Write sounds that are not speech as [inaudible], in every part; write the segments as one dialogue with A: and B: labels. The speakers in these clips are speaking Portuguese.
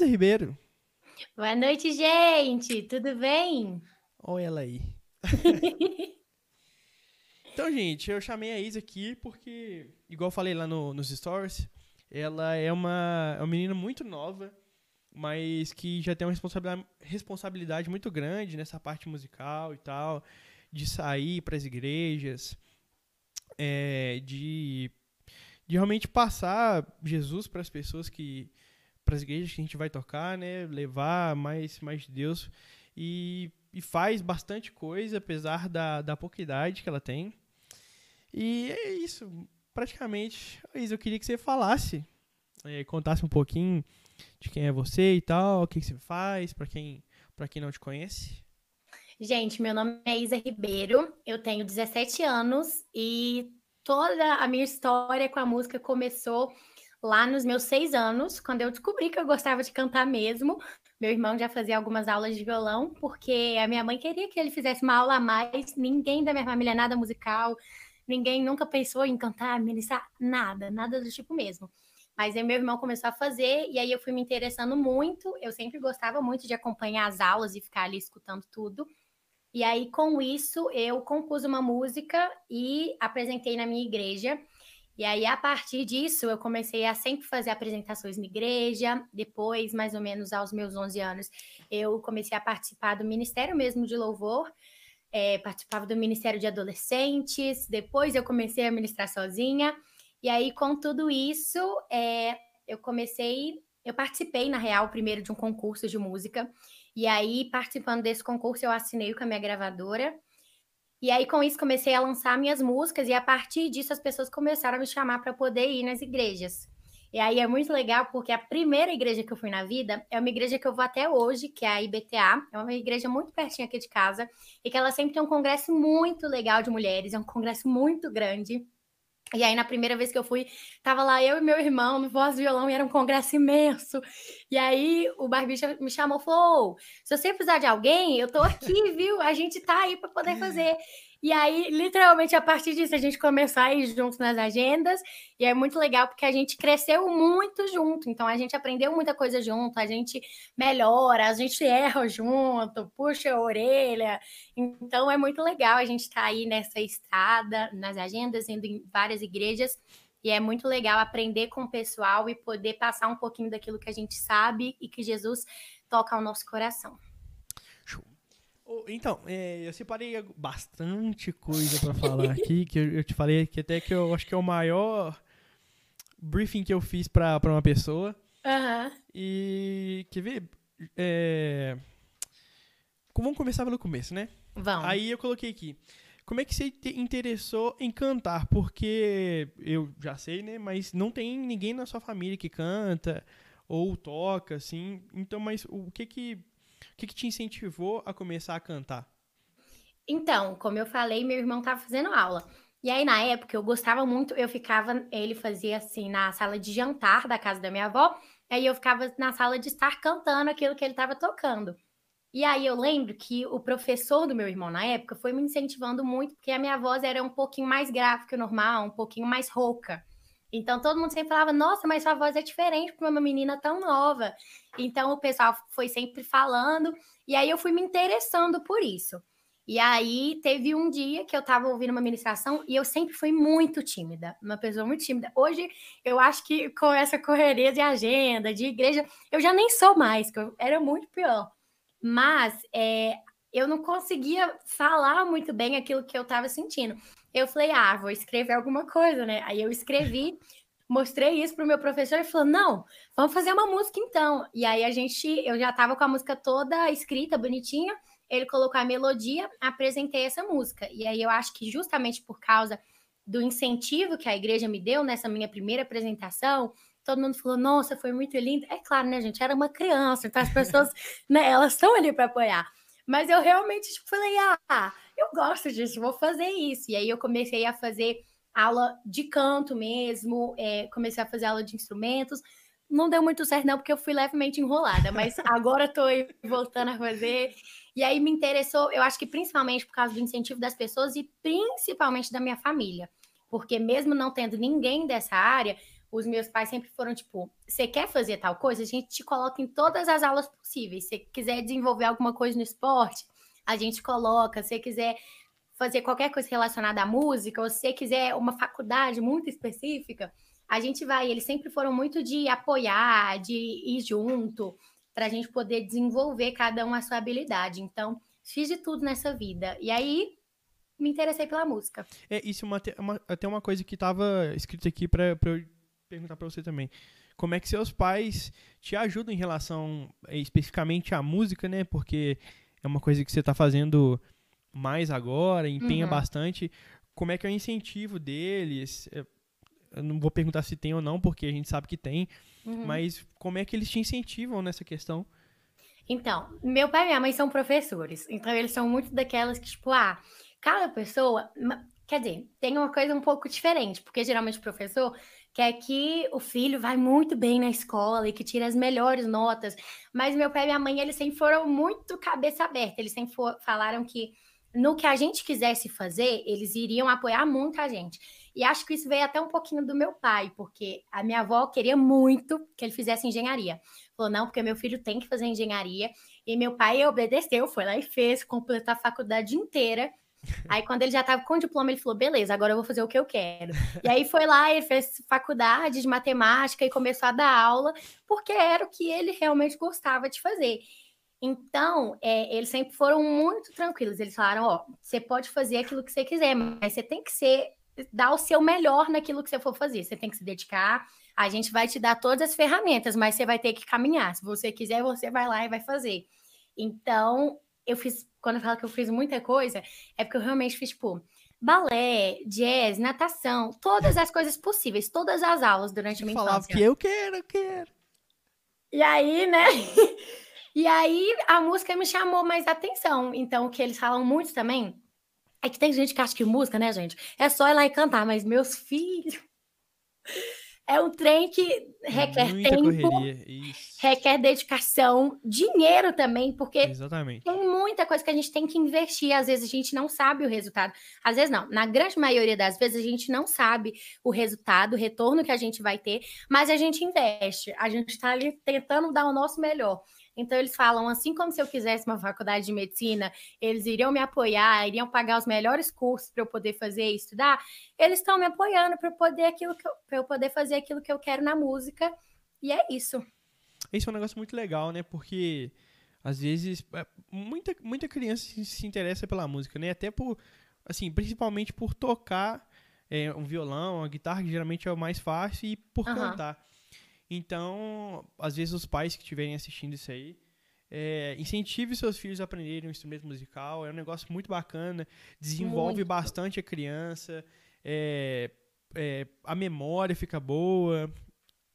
A: Isa Ribeiro.
B: Boa noite, gente. Tudo bem?
A: Olha ela aí. [laughs] então, gente, eu chamei a Isa aqui porque, igual eu falei lá no, nos stories, ela é uma, é uma menina muito nova, mas que já tem uma responsabilidade, responsabilidade muito grande nessa parte musical e tal, de sair para as igrejas, é, de, de realmente passar Jesus para as pessoas que para as igrejas que a gente vai tocar, né, levar mais mais de Deus e, e faz bastante coisa apesar da, da pouca idade que ela tem. E é isso, praticamente. Isa, eu queria que você falasse, é, contasse um pouquinho de quem é você e tal, o que, que você faz, para quem para quem não te conhece.
B: Gente, meu nome é Isa Ribeiro, eu tenho 17 anos e toda a minha história com a música começou lá nos meus seis anos, quando eu descobri que eu gostava de cantar mesmo. Meu irmão já fazia algumas aulas de violão, porque a minha mãe queria que ele fizesse uma aula a mais. Ninguém da minha família é nada musical, ninguém nunca pensou em cantar, ministrar, nada, nada do tipo mesmo. Mas aí meu irmão começou a fazer, e aí eu fui me interessando muito. Eu sempre gostava muito de acompanhar as aulas e ficar ali escutando tudo. E aí, com isso, eu compus uma música e apresentei na minha igreja. E aí, a partir disso, eu comecei a sempre fazer apresentações na igreja. Depois, mais ou menos aos meus 11 anos, eu comecei a participar do Ministério mesmo de Louvor. É, participava do Ministério de Adolescentes. Depois, eu comecei a ministrar sozinha. E aí, com tudo isso, é, eu comecei. Eu participei, na real, primeiro de um concurso de música. E aí, participando desse concurso, eu assinei com a minha gravadora. E aí, com isso, comecei a lançar minhas músicas, e a partir disso, as pessoas começaram a me chamar para poder ir nas igrejas. E aí é muito legal, porque a primeira igreja que eu fui na vida é uma igreja que eu vou até hoje, que é a IBTA. É uma igreja muito pertinho aqui de casa, e que ela sempre tem um congresso muito legal de mulheres, é um congresso muito grande. E aí, na primeira vez que eu fui, tava lá eu e meu irmão no voz violão e era um congresso imenso. E aí, o Barbicha me chamou e falou: se você precisar de alguém, eu tô aqui, viu? A gente tá aí para poder fazer. E aí, literalmente, a partir disso, a gente começou a ir juntos nas agendas. E é muito legal porque a gente cresceu muito junto. Então, a gente aprendeu muita coisa junto, a gente melhora, a gente erra junto, puxa a orelha. Então, é muito legal a gente estar tá aí nessa estrada, nas agendas, indo em várias igrejas. E é muito legal aprender com o pessoal e poder passar um pouquinho daquilo que a gente sabe e que Jesus toca ao nosso coração.
A: Então, é, eu separei bastante coisa para falar [laughs] aqui, que eu, eu, te falei que até que eu acho que é o maior briefing que eu fiz para uma pessoa.
B: Uhum.
A: E, quer ver? É, vamos começar pelo começo, né?
B: Vamos.
A: Aí eu coloquei aqui. Como é que você te interessou em cantar? Porque eu já sei, né? Mas não tem ninguém na sua família que canta ou toca, assim. Então, mas o que que que, que te incentivou a começar a cantar?
B: Então, como eu falei, meu irmão estava fazendo aula. E aí, na época, eu gostava muito, eu ficava, ele fazia assim, na sala de jantar da casa da minha avó, aí eu ficava na sala de estar cantando aquilo que ele estava tocando. E aí eu lembro que o professor do meu irmão na época foi me incentivando muito, porque a minha voz era um pouquinho mais grave que o normal, um pouquinho mais rouca. Então todo mundo sempre falava: Nossa, mas sua voz é diferente para uma menina tão nova. Então o pessoal foi sempre falando, e aí eu fui me interessando por isso. E aí teve um dia que eu estava ouvindo uma ministração e eu sempre fui muito tímida, uma pessoa muito tímida. Hoje eu acho que com essa correria de agenda, de igreja, eu já nem sou mais, que eu era muito pior. Mas é, eu não conseguia falar muito bem aquilo que eu estava sentindo. Eu falei, ah, vou escrever alguma coisa, né? Aí eu escrevi, [laughs] mostrei isso pro meu professor e falou: não, vamos fazer uma música então. E aí a gente, eu já estava com a música toda escrita, bonitinha. Ele colocou a melodia, apresentei essa música. E aí eu acho que justamente por causa do incentivo que a igreja me deu nessa minha primeira apresentação, todo mundo falou: "Nossa, foi muito lindo". É claro, né, gente? Era uma criança, então as pessoas, [laughs] né, elas estão ali para apoiar. Mas eu realmente tipo, falei: "Ah, eu gosto disso, vou fazer isso". E aí eu comecei a fazer aula de canto mesmo, é, comecei a fazer aula de instrumentos. Não deu muito certo, não, porque eu fui levemente enrolada, mas [laughs] agora estou voltando a fazer. E aí me interessou, eu acho que principalmente por causa do incentivo das pessoas e principalmente da minha família. Porque mesmo não tendo ninguém dessa área, os meus pais sempre foram tipo: você quer fazer tal coisa? A gente te coloca em todas as aulas possíveis. Se quiser desenvolver alguma coisa no esporte, a gente coloca. Se quiser fazer qualquer coisa relacionada à música, ou se quiser uma faculdade muito específica, a gente vai. Eles sempre foram muito de apoiar, de ir junto, para a gente poder desenvolver cada um a sua habilidade. Então, fiz de tudo nessa vida. E aí, me interessei pela música.
A: É, isso é uma, uma, até uma coisa que estava escrito aqui para eu perguntar para você também. Como é que seus pais te ajudam em relação é, especificamente à música, né? Porque é uma coisa que você está fazendo mais agora, empenha uhum. bastante. Como é que é o incentivo deles? É, eu não vou perguntar se tem ou não, porque a gente sabe que tem. Uhum. Mas como é que eles te incentivam nessa questão?
B: Então, meu pai e minha mãe são professores. Então, eles são muito daquelas que, tipo, ah, cada pessoa. Quer dizer, tem uma coisa um pouco diferente, porque geralmente o professor quer que o filho vai muito bem na escola e que tire as melhores notas. Mas meu pai e minha mãe, eles sempre foram muito cabeça aberta. Eles sempre for, falaram que no que a gente quisesse fazer, eles iriam apoiar muito a gente. E acho que isso veio até um pouquinho do meu pai, porque a minha avó queria muito que ele fizesse engenharia. Falou, não, porque meu filho tem que fazer engenharia. E meu pai obedeceu, foi lá e fez, completou a faculdade inteira. Aí, quando ele já estava com o diploma, ele falou: beleza, agora eu vou fazer o que eu quero. E aí foi lá, ele fez faculdade de matemática e começou a dar aula, porque era o que ele realmente gostava de fazer. Então, é, eles sempre foram muito tranquilos. Eles falaram: ó, você pode fazer aquilo que você quiser, mas você tem que ser, dar o seu melhor naquilo que você for fazer. Você tem que se dedicar. A gente vai te dar todas as ferramentas, mas você vai ter que caminhar. Se você quiser, você vai lá e vai fazer. Então, eu fiz, quando eu falo que eu fiz muita coisa, é porque eu realmente fiz, tipo, balé, jazz, natação, todas as coisas possíveis, todas as aulas durante a minha
A: falava
B: infância.
A: que eu quero, eu quero.
B: E aí, né? [laughs] e aí a música me chamou mais atenção. Então, o que eles falam muito também é que tem gente que acha que música, né, gente? É só ir lá e cantar, mas meus filhos é um trem que requer Muita tempo, requer dedicação, dinheiro também, porque
A: Exatamente.
B: tem muita coisa que a gente tem que investir. Às vezes a gente não sabe o resultado. Às vezes não. Na grande maioria das vezes a gente não sabe o resultado, o retorno que a gente vai ter, mas a gente investe. A gente está ali tentando dar o nosso melhor. Então eles falam, assim como se eu quisesse uma faculdade de medicina, eles iriam me apoiar, iriam pagar os melhores cursos para eu poder fazer e estudar. Eles estão me apoiando para eu poder aquilo que eu, eu poder fazer aquilo que eu quero na música. E é isso.
A: Esse é um negócio muito legal, né? Porque às vezes é, muita muita criança se interessa pela música, né? Até por assim, principalmente por tocar é, um violão, uma guitarra, que geralmente é o mais fácil, e por uhum. cantar. Então, às vezes os pais que estiverem assistindo isso aí, é, incentive seus filhos a aprenderem um instrumento musical. É um negócio muito bacana, desenvolve muito. bastante a criança, é, é, a memória fica boa.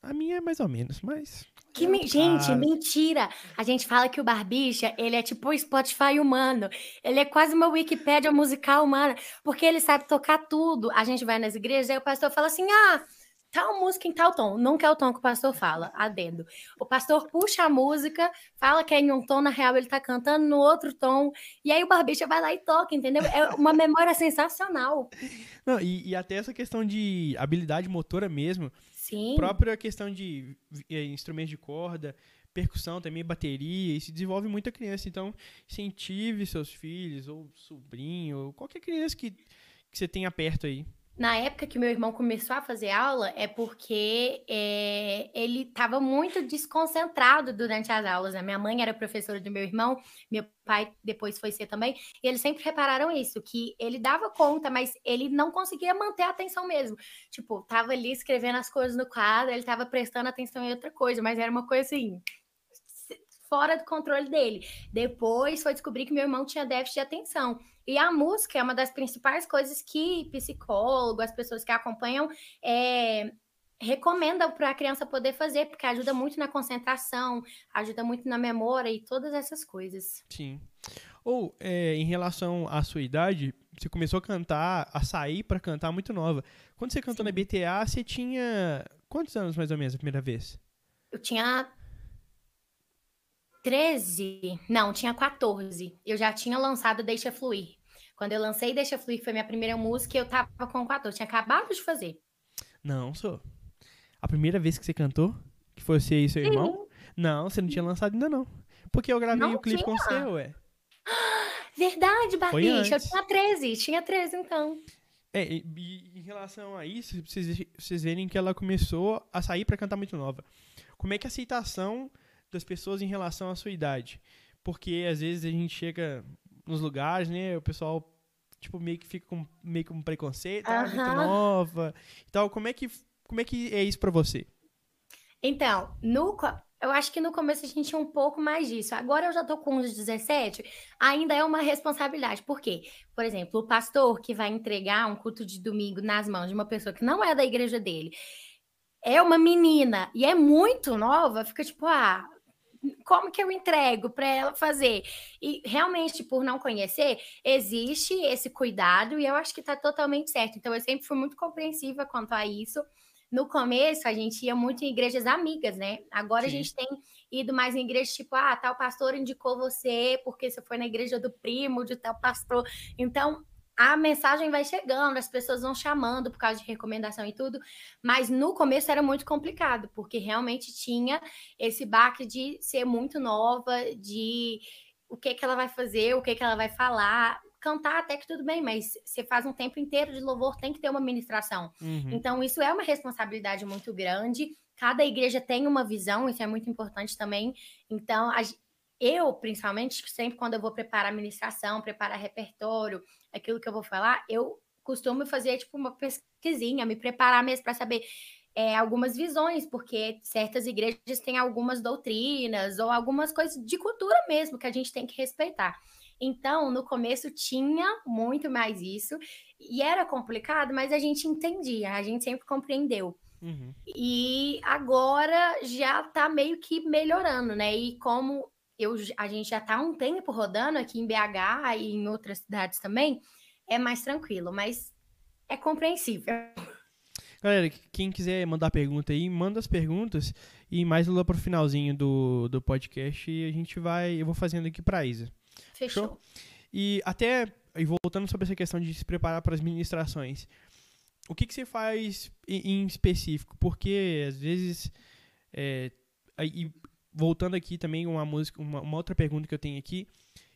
A: A minha é mais ou menos, mas.
B: Que me... Gente, mentira! A gente fala que o Barbicha, ele é tipo o Spotify humano. Ele é quase uma Wikipédia musical humana, porque ele sabe tocar tudo. A gente vai nas igrejas e o pastor fala assim: ah tal música em tal tom. Nunca é o tom que o pastor fala, adendo. O pastor puxa a música, fala que é em um tom, na real ele tá cantando no outro tom, e aí o barbicha vai lá e toca, entendeu? É uma memória sensacional.
A: Não, e, e até essa questão de habilidade motora mesmo.
B: Sim.
A: Própria questão de é, instrumentos de corda, percussão também, bateria, isso desenvolve muita criança. Então, incentive seus filhos, ou sobrinho, ou qualquer criança que, que você tenha perto aí
B: na época que meu irmão começou a fazer aula, é porque é, ele estava muito desconcentrado durante as aulas. Né? Minha mãe era professora do meu irmão, meu pai depois foi ser também, e eles sempre repararam isso, que ele dava conta, mas ele não conseguia manter a atenção mesmo. Tipo, tava ali escrevendo as coisas no quadro, ele estava prestando atenção em outra coisa, mas era uma coisa assim, fora do controle dele. Depois foi descobrir que meu irmão tinha déficit de atenção. E a música é uma das principais coisas que psicólogo, as pessoas que acompanham, é, recomendam para a criança poder fazer, porque ajuda muito na concentração, ajuda muito na memória e todas essas coisas.
A: Sim. Ou, é, em relação à sua idade, você começou a cantar, a sair para cantar muito nova. Quando você cantou Sim. na BTA, você tinha quantos anos mais ou menos a primeira vez?
B: Eu tinha 13, não, tinha 14. Eu já tinha lançado Deixa Fluir. Quando eu lancei Deixa Fluir, que foi minha primeira música, eu tava com 14. Eu tinha acabado de fazer.
A: Não, sou. a primeira vez que você cantou? Que foi você e seu
B: Sim.
A: irmão? Não, você não tinha lançado ainda não. Porque eu gravei
B: Não
A: o clipe com
B: tinha?
A: você, ué. [gasps]
B: Verdade, Barbicha. Eu tinha 13. Tinha 13, então.
A: É, e, e em relação a isso, vocês, vocês verem que ela começou a sair pra cantar muito nova. Como é que a aceitação das pessoas em relação à sua idade? Porque às vezes a gente chega nos lugares, né, o pessoal tipo meio que fica com meio com um preconceito, ah, muito nova. Então, como é que como é que é isso pra você?
B: Então, no, eu acho que no começo a gente tinha um pouco mais disso. Agora eu já tô com uns 17, ainda é uma responsabilidade. Por quê? Por exemplo, o pastor que vai entregar um culto de domingo nas mãos de uma pessoa que não é da igreja dele, é uma menina e é muito nova, fica tipo, ah, como que eu entrego para ela fazer? E realmente, por não conhecer, existe esse cuidado e eu acho que tá totalmente certo. Então, eu sempre fui muito compreensiva quanto a isso. No começo, a gente ia muito em igrejas amigas, né? Agora a
A: Sim.
B: gente tem ido mais em igrejas tipo, ah, tal pastor indicou você porque você foi na igreja do primo de tal pastor. Então, a mensagem vai chegando, as pessoas vão chamando por causa de recomendação e tudo, mas no começo era muito complicado, porque realmente tinha esse baque de ser muito nova, de o que que ela vai fazer, o que que ela vai falar. Cantar até que tudo bem, mas você faz um tempo inteiro de louvor, tem que ter uma ministração.
A: Uhum.
B: Então, isso é uma responsabilidade muito grande. Cada igreja tem uma visão, isso é muito importante também. Então, a eu, principalmente, sempre quando eu vou preparar a ministração, preparar repertório, aquilo que eu vou falar, eu costumo fazer tipo uma pesquisinha, me preparar mesmo para saber é, algumas visões, porque certas igrejas têm algumas doutrinas ou algumas coisas de cultura mesmo que a gente tem que respeitar. Então, no começo tinha muito mais isso, e era complicado, mas a gente entendia, a gente sempre compreendeu.
A: Uhum.
B: E agora já tá meio que melhorando, né? E como eu, a gente já tá há um tempo rodando aqui em BH e em outras cidades também, é mais tranquilo, mas é compreensível.
A: Galera, quem quiser mandar pergunta aí, manda as perguntas e mais lá pro finalzinho do, do podcast e a gente vai, eu vou fazendo aqui pra Isa.
B: Fechou.
A: E até, e voltando sobre essa questão de se preparar para as ministrações, o que, que você faz em, em específico? Porque às vezes, é, aí, voltando aqui também uma música, uma, uma outra pergunta que eu tenho aqui,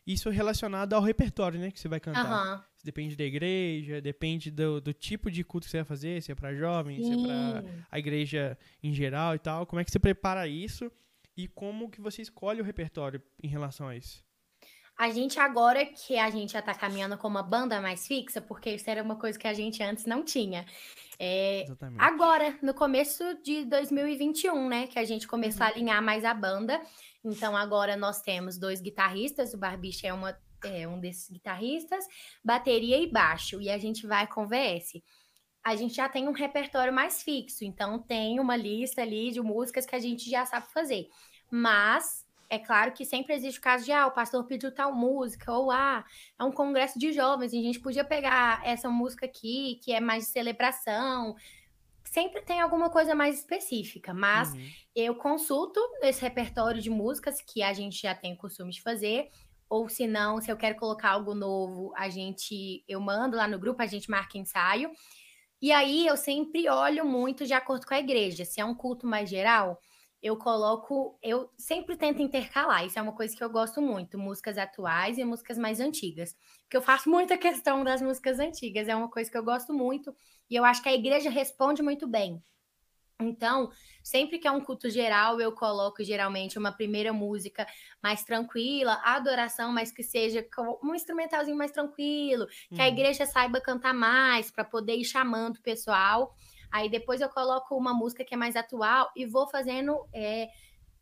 A: isso é relacionado ao repertório, né, que você vai cantar.
B: Aham.
A: Depende da igreja, depende do, do tipo de culto que você vai fazer, se é para jovens, se é para
B: Sim.
A: a igreja em geral e tal. Como é que você prepara isso e como que você escolhe o repertório em relação a isso?
B: A gente agora que a gente já tá caminhando com uma banda mais fixa, porque isso era uma coisa que a gente antes não tinha. É. Agora, no começo de 2021, né, que a gente começou a alinhar mais a banda. Então, agora nós temos dois guitarristas, o Barbicha é, uma, é um desses guitarristas, bateria e baixo, e a gente vai com VS. A gente já tem um repertório mais fixo, então tem uma lista ali de músicas que a gente já sabe fazer. Mas é claro que sempre existe o caso de, ah, o pastor pediu tal música, ou ah, é um congresso de jovens, e a gente podia pegar essa música aqui, que é mais de celebração. Sempre tem alguma coisa mais específica, mas
A: Uhum.
B: eu consulto esse repertório de músicas que a gente já tem o costume de fazer, ou se não, se eu quero colocar algo novo, a gente eu mando lá no grupo, a gente marca ensaio. E aí eu sempre olho muito de acordo com a igreja. Se é um culto mais geral, eu coloco, eu sempre tento intercalar. Isso é uma coisa que eu gosto muito, músicas atuais e músicas mais antigas. Porque eu faço muita questão das músicas antigas, é uma coisa que eu gosto muito e eu acho que a igreja responde muito bem. Então, sempre que é um culto geral, eu coloco geralmente uma primeira música mais tranquila, adoração, mas que seja um instrumentalzinho mais tranquilo, que a
A: Uhum.
B: igreja saiba cantar mais, para poder ir chamando o pessoal. Aí depois eu coloco uma música que é mais atual e vou fazendo é,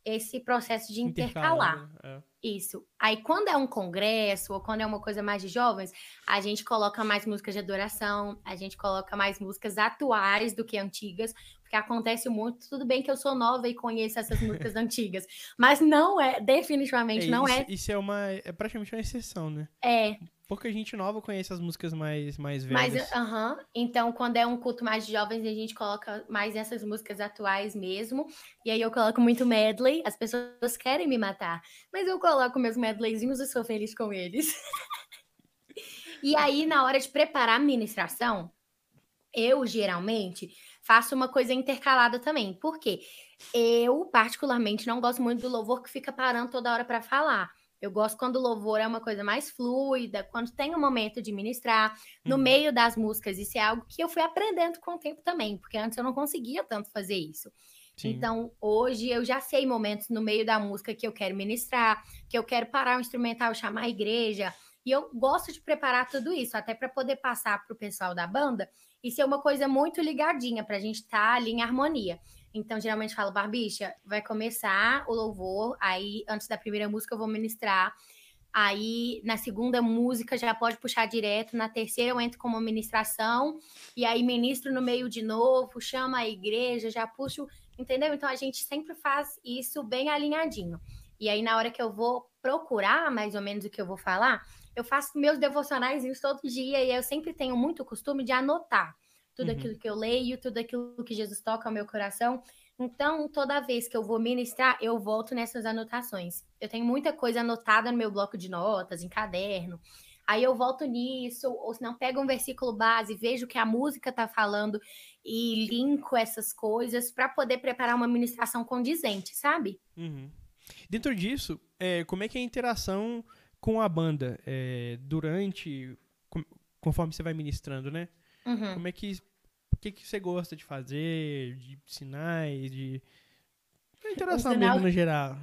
B: esse processo de intercalar.
A: É.
B: Isso. Aí, quando é um congresso ou quando é uma coisa mais de jovens, a gente coloca mais músicas de adoração, a gente coloca mais músicas atuais do que antigas, porque acontece muito. Tudo bem que eu sou nova e conheço essas músicas [laughs] antigas, mas não é, definitivamente
A: É,
B: não
A: isso,
B: é.
A: Isso é uma. É praticamente uma exceção, né?
B: É,
A: Pouca gente nova conhece as músicas mais, mais
B: mas,
A: velhas.
B: aham. Então, quando é um culto mais de jovens, a gente coloca mais essas músicas atuais mesmo. E aí eu coloco muito medley. As pessoas querem me matar, mas eu coloco meus medleyzinhos e sou feliz com eles. [laughs] e aí, na hora de preparar a ministração, eu geralmente faço uma coisa intercalada também. Por quê? Eu, particularmente, não gosto muito do louvor que fica parando toda hora para falar. Eu gosto quando o louvor é uma coisa mais fluida, quando tem um momento de ministrar, no uhum. meio das músicas. Isso é algo que eu fui aprendendo com o tempo também, porque antes eu não conseguia tanto fazer isso. Sim. Então, hoje eu já sei momentos no meio da música que eu quero ministrar, que eu quero parar o instrumental, chamar a igreja. E eu gosto de preparar tudo isso, até para poder passar para o pessoal da banda e ser uma coisa muito ligadinha, para a gente estar tá ali em harmonia. Então, geralmente falo, Barbicha, vai começar o louvor, aí antes da primeira música eu vou ministrar. Aí, na segunda música, já pode puxar direto. Na terceira, eu entro com uma ministração. E aí, ministro no meio de novo, chama a igreja, já puxo. Entendeu? Então, a gente sempre faz isso bem alinhadinho. E aí, na hora que eu vou procurar mais ou menos o que eu vou falar, eu faço meus devocionais todo dia. E eu sempre tenho muito costume de anotar tudo uhum. aquilo que eu leio, tudo aquilo que Jesus toca ao meu coração. Então, toda vez que eu vou ministrar, eu volto nessas anotações. Eu tenho muita coisa anotada no meu bloco de notas, em caderno. Aí eu volto nisso, ou se não, pego um versículo base, vejo o que a música está falando e linko essas coisas para poder preparar uma ministração condizente, sabe?
A: Uhum. Dentro disso, é, como é que é a interação com a banda é, durante, conforme você vai ministrando, né? Uhum. Como é que que, que você gosta de fazer, de sinais, de. interação sinal... mesmo no geral.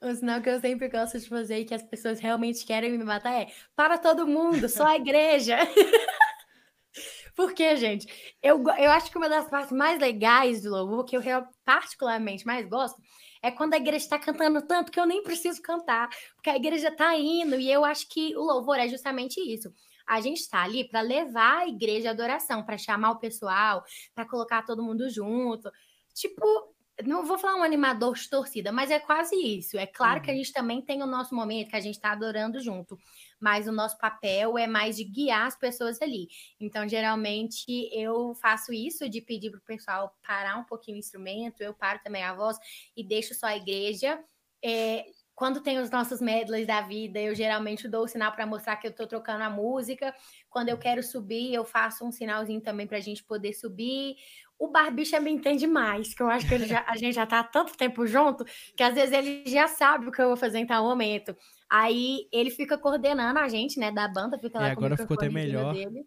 B: O [laughs] sinal que eu sempre gosto de fazer e que as pessoas realmente querem me matar é para todo mundo, só a igreja. [laughs] Porque, gente, eu, eu acho que uma das partes mais legais do louvor, que eu particularmente mais gosto, é quando a igreja está cantando tanto que eu nem preciso cantar, porque a igreja está indo, e eu acho que o louvor é justamente isso a gente está ali para levar a igreja à adoração, para chamar o pessoal, para colocar todo mundo junto. Tipo, não vou falar um animador de torcida, mas é quase isso. É claro uhum. que a uhum. gente também tem o nosso momento que a gente está adorando junto, mas o nosso papel é mais de guiar as pessoas ali. Então, geralmente, eu faço isso de pedir para o pessoal parar um pouquinho o instrumento, eu paro também a voz e deixo só a igreja. É, quando tem os nossos medleys da vida, eu geralmente dou o sinal para mostrar que eu estou trocando a música. Quando eu quero subir, eu faço um sinalzinho também para a gente poder subir. O Barbicha me entende mais, que eu acho que já, a gente já está há tanto tempo junto, que às vezes ele já sabe o que eu vou fazer em tal momento. Aí ele fica coordenando a gente, né, da banda, fica lá
A: e com agora ficou até melhor.
B: Dele.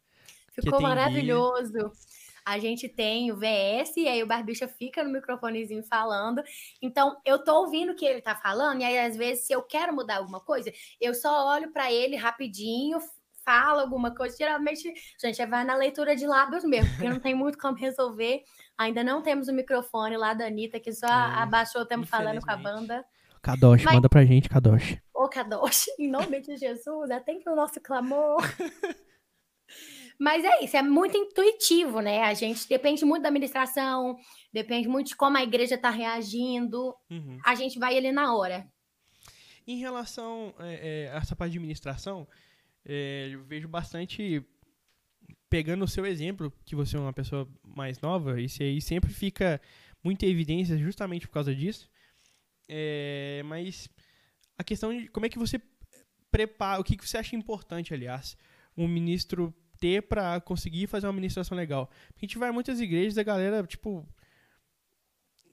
B: Ficou maravilhoso. Guia a gente tem o VS, e aí o Barbicha fica no microfonezinho falando. Então, eu tô ouvindo o que ele tá falando, e aí, às vezes, se eu quero mudar alguma coisa, eu só olho para ele rapidinho, falo alguma coisa. Geralmente, gente, vai na leitura de lábios mesmo, porque não tem muito como resolver. Ainda não temos o microfone lá da Anitta, que só é, abaixou, estamos falando com a banda.
A: Kadosh, Mas... manda pra gente, Kadosh.
B: Ô, Kadosh, [laughs] em nome de Jesus, atende o nosso clamor. [laughs] Mas é isso, é muito intuitivo, né? A gente depende muito da administração, depende muito de como a igreja está reagindo. Uhum. A gente vai ali na hora.
A: Em relação é, é, a essa parte de administração, é, eu vejo bastante pegando o seu exemplo, que você é uma pessoa mais nova, isso aí sempre fica muita evidência justamente por causa disso. É, mas a questão de como é que você prepara, o que, que você acha importante, aliás, um ministro ter para conseguir fazer uma ministração legal. Porque a gente vai em muitas igrejas a galera, tipo,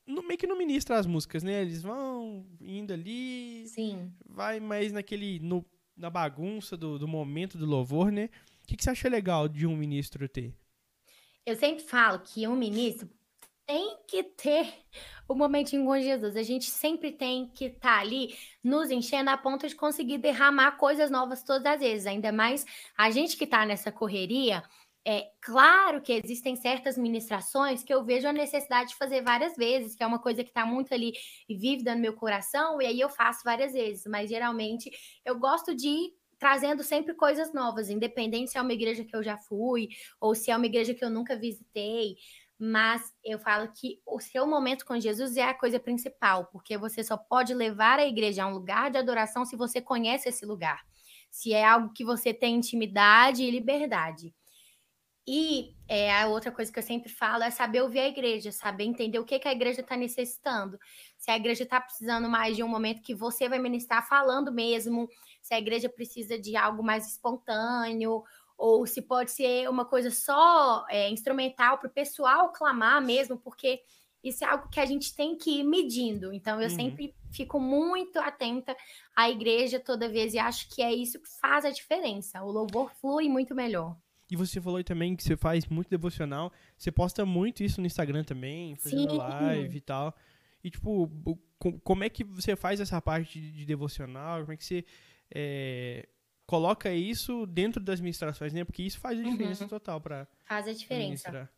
A: no, meio que não ministra as músicas, né? Eles vão indo ali.
B: Sim.
A: Vai mais naquele. No, na bagunça do, do momento do louvor, né? O que, que você acha legal de um ministro ter?
B: Eu sempre falo que um ministro tem que ter o momentinho com Jesus. A gente sempre tem que estar tá ali nos enchendo a ponto de conseguir derramar coisas novas todas as vezes. Ainda mais a gente que está nessa correria. É claro que existem certas ministrações que eu vejo a necessidade de fazer várias vezes, que é uma coisa que está muito ali vívida no meu coração, e aí eu faço várias vezes. Mas geralmente eu gosto de ir trazendo sempre coisas novas, independente se é uma igreja que eu já fui ou se é uma igreja que eu nunca visitei mas eu falo que o seu momento com Jesus é a coisa principal, porque você só pode levar a igreja a um lugar de adoração se você conhece esse lugar, se é algo que você tem intimidade e liberdade. E é, a outra coisa que eu sempre falo é saber ouvir a igreja, saber entender o que, que a igreja está necessitando. Se a igreja está precisando mais de um momento que você vai ministrar falando mesmo, se a igreja precisa de algo mais espontâneo, ou se pode ser uma coisa só é, instrumental para o pessoal clamar mesmo, porque isso é algo que a gente tem que ir medindo. Então, eu uhum. sempre fico muito atenta à igreja toda vez e acho que é isso que faz a diferença. O louvor flui muito melhor.
A: E você falou também que você faz muito devocional. Você posta muito isso no Instagram também, fazendo Sim. live e tal. E, tipo, como é que você faz essa parte de devocional? Como é que você é, coloca isso dentro das ministrações, né? Porque isso faz a diferença uhum. total para
B: Faz a diferença.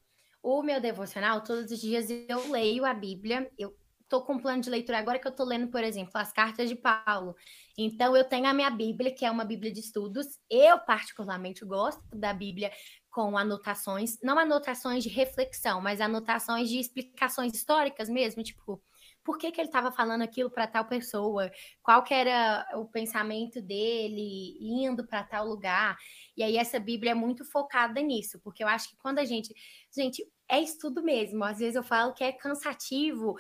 B: O meu devocional, todos os dias eu leio a Bíblia. Eu tô com um plano de leitura agora que eu tô lendo, por exemplo, as cartas de Paulo. Então eu tenho a minha Bíblia, que é uma Bíblia de estudos. Eu particularmente gosto da Bíblia com anotações, não anotações de reflexão, mas anotações de explicações históricas mesmo, tipo, por que, que ele estava falando aquilo para tal pessoa, qual que era o pensamento dele indo para tal lugar. E aí essa Bíblia é muito focada nisso, porque eu acho que quando a gente, gente, é estudo mesmo. Às vezes eu falo que é cansativo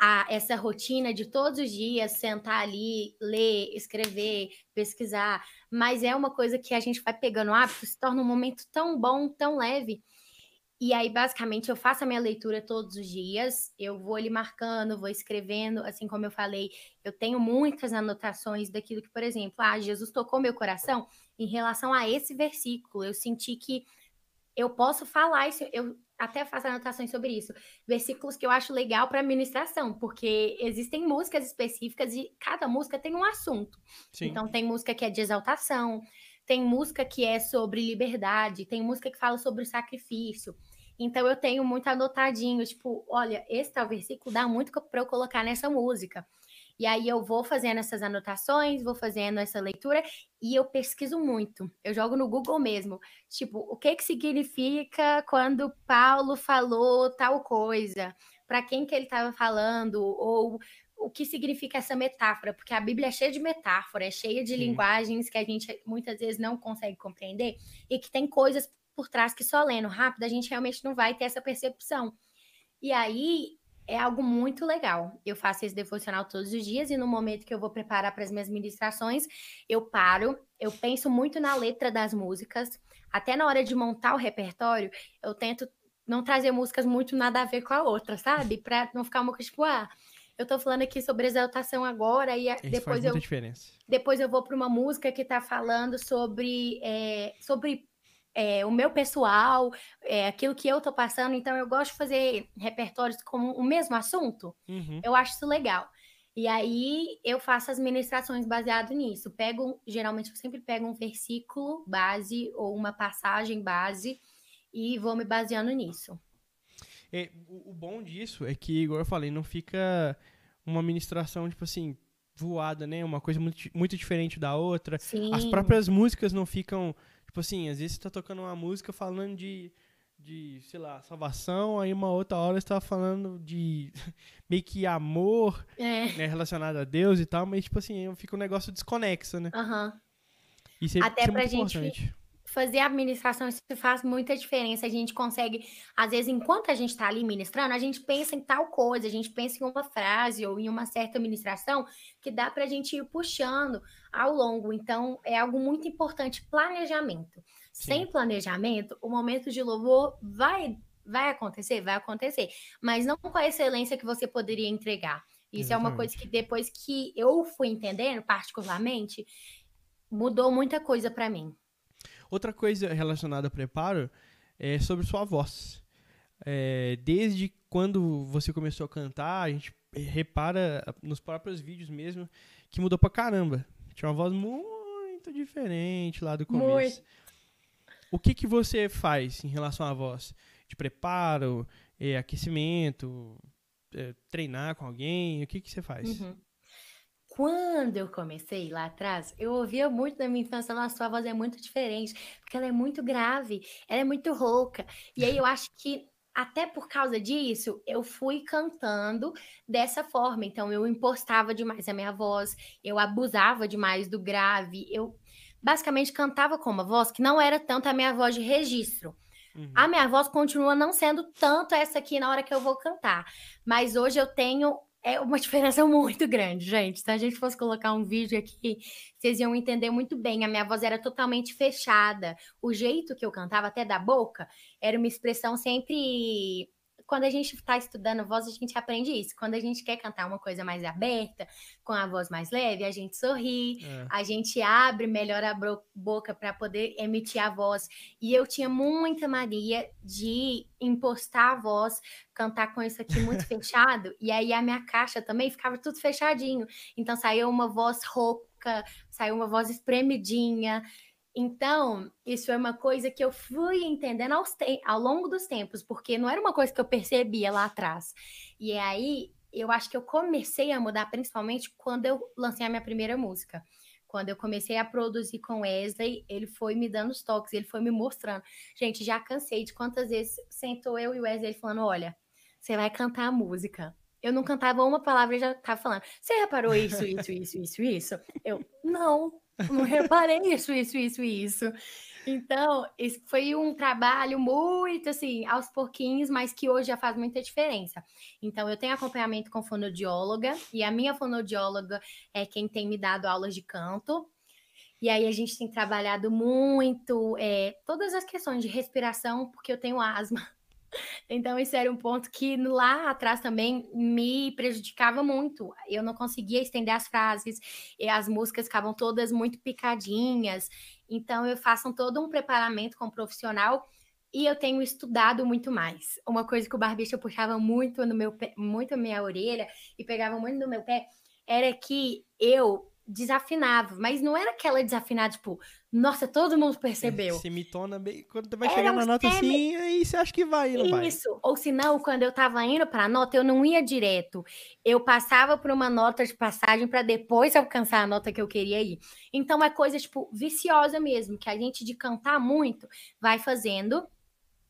B: a, essa rotina de todos os dias sentar ali, ler, escrever, pesquisar, mas é uma coisa que a gente vai pegando hábito, se torna um momento tão bom, tão leve. E aí, basicamente, eu faço a minha leitura todos os dias, eu vou ali marcando, vou escrevendo, assim como eu falei, eu tenho muitas anotações daquilo que, por exemplo, ah, Jesus tocou meu coração em relação a esse versículo. Eu senti que eu posso falar isso, eu até faço anotações sobre isso. Versículos que eu acho legal para ministração, porque existem músicas específicas e cada música tem um assunto. Sim. Então, tem música que é de exaltação, tem música que é sobre liberdade, tem música que fala sobre o sacrifício. Então eu tenho muito anotadinho, tipo, olha, esse tal versículo dá muito para eu colocar nessa música. E aí eu vou fazendo essas anotações, vou fazendo essa leitura e eu pesquiso muito. Eu jogo no Google mesmo, tipo, o que que significa quando Paulo falou tal coisa? Para quem que ele estava falando ou o que significa essa metáfora, porque a Bíblia é cheia de metáfora, é cheia de Sim. linguagens que a gente muitas vezes não consegue compreender e que tem coisas por trás que só lendo rápido a gente realmente não vai ter essa percepção. E aí é algo muito legal. Eu faço esse devocional todos os dias e no momento que eu vou preparar para as minhas ministrações, eu paro, eu penso muito na letra das músicas, até na hora de montar o repertório, eu tento não trazer músicas muito nada a ver com a outra, sabe? Para não ficar uma coisa tipo, ah, eu tô falando aqui sobre exaltação agora e
A: Isso
B: depois eu
A: diferença.
B: depois eu vou para uma música que tá falando sobre é, sobre é, o meu pessoal, é, aquilo que eu tô passando. Então eu gosto de fazer repertórios com o mesmo assunto. Uhum. Eu acho isso legal. E aí eu faço as ministrações baseado nisso. Pego, geralmente eu sempre pego um versículo base ou uma passagem base e vou me baseando nisso.
A: É, o, o, bom disso é que, igual eu falei, não fica uma ministração, tipo assim, voada, né? Uma coisa muito, muito diferente da outra.
B: Sim.
A: As próprias músicas não ficam, tipo assim, às vezes você tá tocando uma música falando de, de sei lá, salvação, aí uma outra hora você tá falando de [laughs] meio que amor, é. né, relacionado a Deus e tal, mas, tipo assim, fica um negócio desconexo, né?
B: Aham. Uhum.
A: Isso é,
B: Até
A: isso é
B: pra
A: muito
B: gente...
A: importante
B: fazer a administração isso faz muita diferença. A gente consegue, às vezes, enquanto a gente está ali ministrando, a gente pensa em tal coisa, a gente pensa em uma frase ou em uma certa administração que dá para a gente ir puxando ao longo. Então, é algo muito importante planejamento. Sim. Sem planejamento, o momento de louvor vai vai acontecer, vai acontecer, mas não com a excelência que você poderia entregar. Isso Exatamente. é uma coisa que depois que eu fui entendendo, particularmente, mudou muita coisa para mim.
A: Outra coisa relacionada ao preparo é sobre sua voz. É, desde quando você começou a cantar, a gente repara nos próprios vídeos mesmo que mudou pra caramba. Tinha uma voz muito diferente lá do começo. Muito. O que, que você faz em relação à voz? De preparo, é, aquecimento, é, treinar com alguém? O que, que você faz?
B: Uhum. Quando eu comecei lá atrás, eu ouvia muito na minha infância, nossa, sua voz é muito diferente, porque ela é muito grave, ela é muito rouca. E aí eu [laughs] acho que até por causa disso, eu fui cantando dessa forma. Então, eu impostava demais a minha voz, eu abusava demais do grave. Eu basicamente cantava com uma voz que não era tanto a minha voz de registro. Uhum. A minha voz continua não sendo tanto essa aqui na hora que eu vou cantar. Mas hoje eu tenho é uma diferença [laughs] muito grande, gente. Se a gente fosse colocar um vídeo aqui, vocês iam entender muito bem. A minha voz era totalmente fechada. O jeito que eu cantava, até da boca, era uma expressão sempre quando a gente está estudando voz, a gente aprende isso. Quando a gente quer cantar uma coisa mais aberta, com a voz mais leve, a gente sorri, é. a gente abre melhor a boca para poder emitir a voz. E eu tinha muita mania de impostar a voz, cantar com isso aqui muito [laughs] fechado, e aí a minha caixa também ficava tudo fechadinho. Então saiu uma voz rouca, saiu uma voz espremidinha. Então, isso é uma coisa que eu fui entendendo ao longo dos tempos, porque não era uma coisa que eu percebia lá atrás. E aí, eu acho que eu comecei a mudar principalmente quando eu lancei a minha primeira música. Quando eu comecei a produzir com Wesley, ele foi me dando os toques, ele foi me mostrando. Gente, já cansei de quantas vezes sentou eu e o Wesley falando: olha, você vai cantar a música. Eu não cantava uma palavra e já estava falando. Você reparou isso, isso, isso, isso, isso? Eu, não, não reparei isso, isso, isso, isso. Então, foi um trabalho muito assim, aos pouquinhos, mas que hoje já faz muita diferença. Então, eu tenho acompanhamento com fonoaudióloga, e a minha fonoaudióloga é quem tem me dado aulas de canto. E aí a gente tem trabalhado muito é, todas as questões de respiração, porque eu tenho asma. Então, esse era um ponto que lá atrás também me prejudicava muito. Eu não conseguia estender as frases, e as músicas ficavam todas muito picadinhas. Então, eu faço todo um preparamento com o profissional e eu tenho estudado muito mais. Uma coisa que o Barbicha puxava muito no meu pé, muito a minha orelha e pegava muito no meu pé era que eu desafinava, mas não era aquela desafinada, tipo, nossa, todo mundo percebeu.
A: É, semitona bem. Quando vai chegar na nota semi... assim, aí você acha que vai, não vai.
B: Isso. Ou se não, quando eu tava indo pra nota, eu não ia direto. Eu passava por uma nota de passagem para depois alcançar a nota que eu queria ir. Então é coisa, tipo, viciosa mesmo, que a gente de cantar muito vai fazendo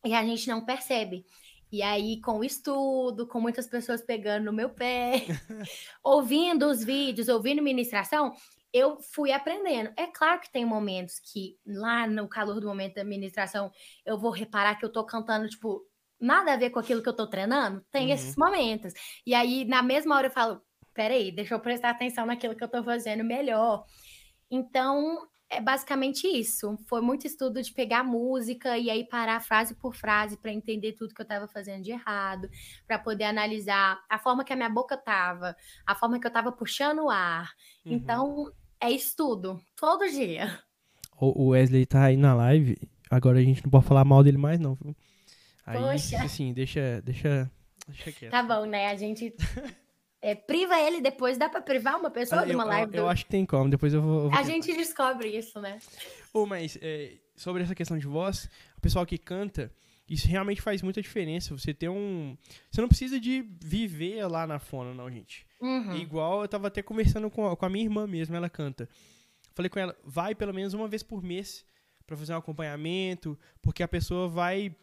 B: e a gente não percebe. E aí, com o estudo, com muitas pessoas pegando no meu pé, [laughs] ouvindo os vídeos, ouvindo ministração, eu fui aprendendo. É claro que tem momentos que, lá no calor do momento da ministração, eu vou reparar que eu tô cantando, tipo, nada a ver com aquilo que eu tô treinando. Tem uhum. esses momentos. E aí, na mesma hora, eu falo: peraí, deixa eu prestar atenção naquilo que eu tô fazendo melhor. Então, é basicamente isso. Foi muito estudo de pegar música e aí parar frase por frase para entender tudo que eu estava fazendo de errado, para poder analisar a forma que a minha boca estava, a forma que eu estava puxando o ar. Uhum. Então, é estudo, todo dia.
A: O Wesley tá aí na live, agora a gente não pode falar mal dele mais, não. Aí, Poxa. assim, deixa, deixa, deixa quieto.
B: Tá bom, né? A gente [laughs] É, priva ele depois, dá pra privar uma pessoa ah, de uma
A: eu,
B: live?
A: Eu, eu, acho que tem como, depois eu vou. Eu vou
B: a gente descobre isso, né?
A: Oh, mas é, sobre essa questão de voz, o pessoal que canta, isso realmente faz muita diferença. Você ter um. Você não precisa de viver lá na fona, não, gente. Uhum. Igual eu tava até conversando com a, com a minha irmã mesmo, ela canta. Falei com ela, vai pelo menos uma vez por mês para fazer um acompanhamento, porque a pessoa vai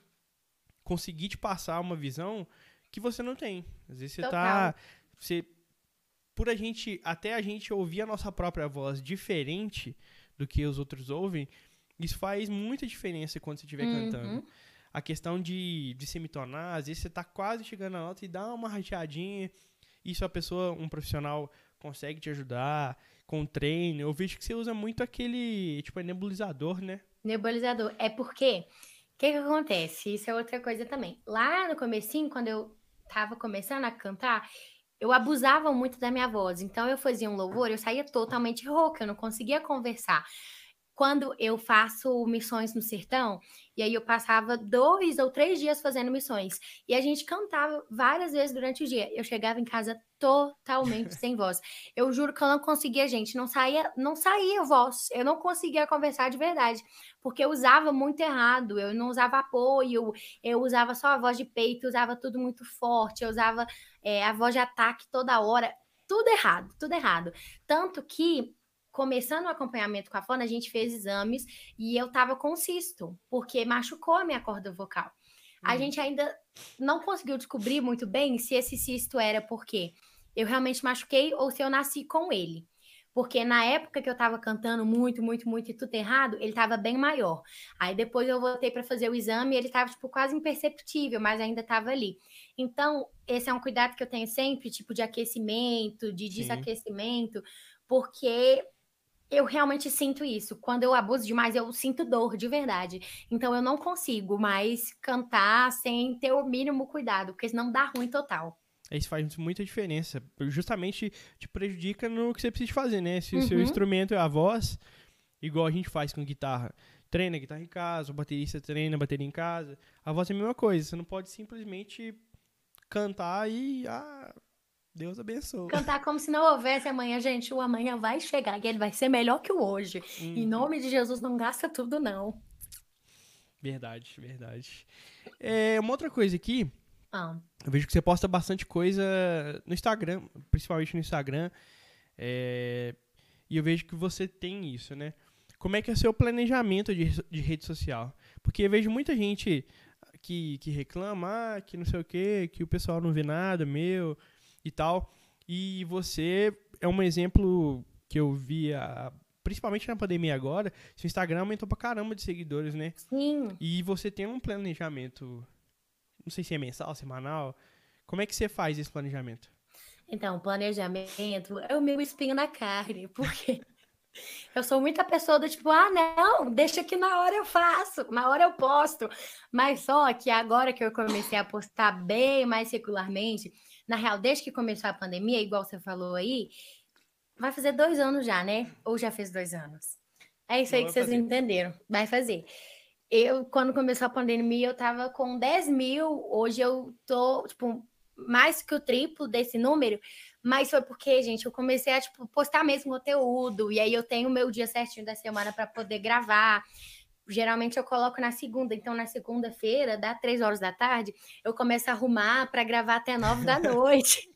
A: conseguir te passar uma visão que você não tem. Às vezes você tá Total. tá você por a gente até a gente ouvir a nossa própria voz diferente do que os outros ouvem, isso faz muita diferença quando você estiver uhum. cantando. A questão de, de semitonar, às vezes você está quase chegando na nota e dá uma rateadinha. Isso a pessoa, um profissional, consegue te ajudar com treino. Eu vejo que você usa muito aquele, tipo, é nebulizador, né?
B: Nebulizador. É porque, o que, que acontece? Isso é outra coisa também. Lá no comecinho, quando eu tava começando a cantar, eu abusava muito da minha voz. Então eu fazia um louvor, eu saía totalmente rouca, eu não conseguia conversar. Quando eu faço missões no sertão, e aí eu passava dois ou três dias fazendo missões, e a gente cantava várias vezes durante o dia. Eu chegava em casa totalmente [laughs] sem voz. Eu juro que eu não conseguia, gente, não saía, não saía voz. Eu não conseguia conversar de verdade, porque eu usava muito errado. Eu não usava apoio, eu usava só a voz de peito, usava tudo muito forte, eu usava é, a voz de ataque toda hora. Tudo errado, tudo errado. Tanto que começando o acompanhamento com a Fona, a gente fez exames e eu tava com cisto, porque machucou a minha corda vocal. A uhum. gente ainda não conseguiu descobrir muito bem se esse cisto era porque eu realmente machuquei ou se eu nasci com ele. Porque na época que eu tava cantando muito, muito, muito e tudo errado, ele tava bem maior. Aí depois eu voltei para fazer o exame e ele tava, tipo, quase imperceptível, mas ainda tava ali. Então, esse é um cuidado que eu tenho sempre, tipo, de aquecimento, de desaquecimento, porque eu realmente sinto isso. Quando eu abuso demais, eu sinto dor de verdade. Então eu não consigo mais cantar sem ter o mínimo cuidado, porque senão dá ruim total.
A: Isso faz muita diferença. Justamente te prejudica no que você precisa fazer, né? Se o uhum. seu instrumento é a voz, igual a gente faz com guitarra. Treina guitarra em casa, o baterista treina bateria em casa. A voz é a mesma coisa. Você não pode simplesmente cantar e ah, Deus abençoe.
B: Cantar como se não houvesse amanhã, gente. O amanhã vai chegar e ele vai ser melhor que o hoje. Em uhum. nome de Jesus, não gasta tudo, não.
A: Verdade, verdade. É, uma outra coisa aqui. Ah. Eu vejo que você posta bastante coisa no Instagram, principalmente no Instagram. É, e eu vejo que você tem isso, né? Como é que é o seu planejamento de, de rede social? Porque eu vejo muita gente que, que reclama, ah, que não sei o quê, que o pessoal não vê nada meu e tal. E você é um exemplo que eu vi, a, principalmente na pandemia agora, seu Instagram aumentou pra caramba de seguidores, né?
B: Sim.
A: E você tem um planejamento, não sei se é mensal, semanal. Como é que você faz esse planejamento?
B: Então, planejamento é o meu espinho na carne, [laughs] porque eu sou muita pessoa do tipo, ah, não, deixa que na hora eu faço, na hora eu posto. Mas só que agora que eu comecei a postar bem mais secularmente, na real, desde que começou a pandemia, igual você falou aí, vai fazer dois anos já, né? Ou já fez dois anos? É isso aí que vocês fazer. entenderam. Vai fazer. Eu, quando começou a pandemia, eu tava com 10 mil. Hoje eu tô, tipo, mais que o triplo desse número. Mas foi porque, gente, eu comecei a, tipo, postar mesmo conteúdo. E aí eu tenho o meu dia certinho da semana para poder gravar geralmente eu coloco na segunda, então na segunda-feira, dá três horas da tarde, eu começo a arrumar para gravar até nove da [laughs] noite.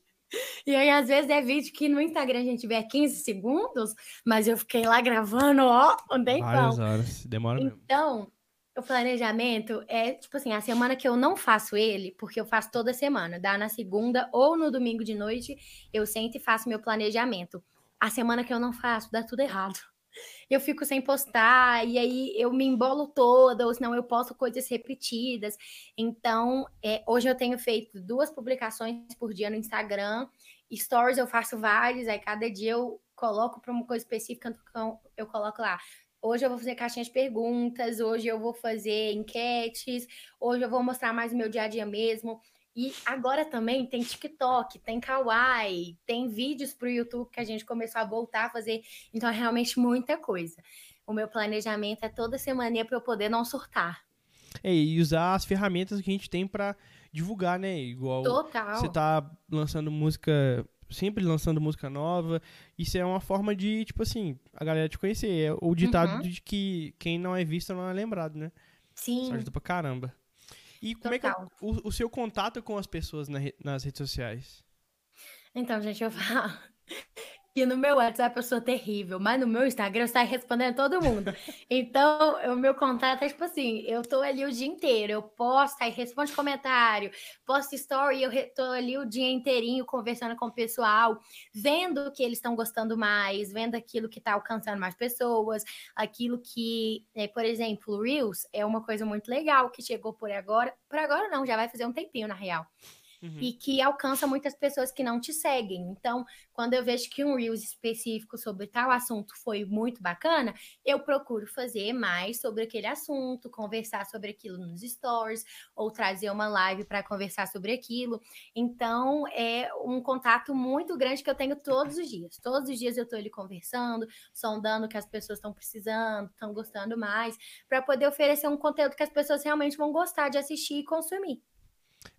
B: E aí, às vezes, é vídeo que no Instagram a gente vê 15 segundos, mas eu fiquei lá gravando, ó, um tempão.
A: Várias horas, demora
B: mesmo. Então, o planejamento é, tipo assim, a semana que eu não faço ele, porque eu faço toda semana, dá na segunda ou no domingo de noite, eu sento e faço meu planejamento. A semana que eu não faço, dá tudo errado eu fico sem postar, e aí eu me embolo toda, ou senão eu posto coisas repetidas. Então, é, hoje eu tenho feito duas publicações por dia no Instagram, stories eu faço vários, aí cada dia eu coloco para uma coisa específica, eu coloco lá. Hoje eu vou fazer caixinhas de perguntas, hoje eu vou fazer enquetes, hoje eu vou mostrar mais o meu dia a dia mesmo. E agora também tem TikTok, tem Kawaii, tem vídeos para o YouTube que a gente começou a voltar a fazer. Então é realmente muita coisa. O meu planejamento é toda semana para eu poder não surtar.
A: É, e usar as ferramentas que a gente tem para divulgar, né? Igual
B: Total.
A: você tá lançando música, sempre lançando música nova. Isso é uma forma de, tipo assim, a galera te conhecer. É o ditado uhum. de que quem não é visto não é lembrado, né?
B: Sim. Isso
A: ajuda pra caramba. E como Total. é que é o, o, seu contato com as pessoas na, nas redes sociais?
B: Então, gente, eu falo. E no meu WhatsApp eu sou terrível, mas no meu Instagram eu saio respondendo todo mundo. [laughs] Então, o meu contato é tipo assim: eu tô ali o dia inteiro, eu posto, aí respondo comentário, posto story, eu tô ali o dia inteirinho conversando com o pessoal, vendo o que eles estão gostando mais, vendo aquilo que tá alcançando mais pessoas, aquilo que, é, por exemplo, Reels é uma coisa muito legal que chegou por agora. Por agora não, já vai fazer um tempinho, na real uhum. e que alcança muitas pessoas que não te seguem. Então, quando eu vejo que um Reels específico sobre tal assunto foi muito bacana, eu procuro fazer mais sobre aquele assunto, conversar sobre aquilo nos stories, ou trazer uma live para conversar sobre aquilo. Então, é um contato muito grande que eu tenho todos os dias. Todos os dias eu estou ali conversando, sondando o que as pessoas estão precisando, estão gostando mais, para poder oferecer um conteúdo que as pessoas realmente vão gostar de assistir e consumir.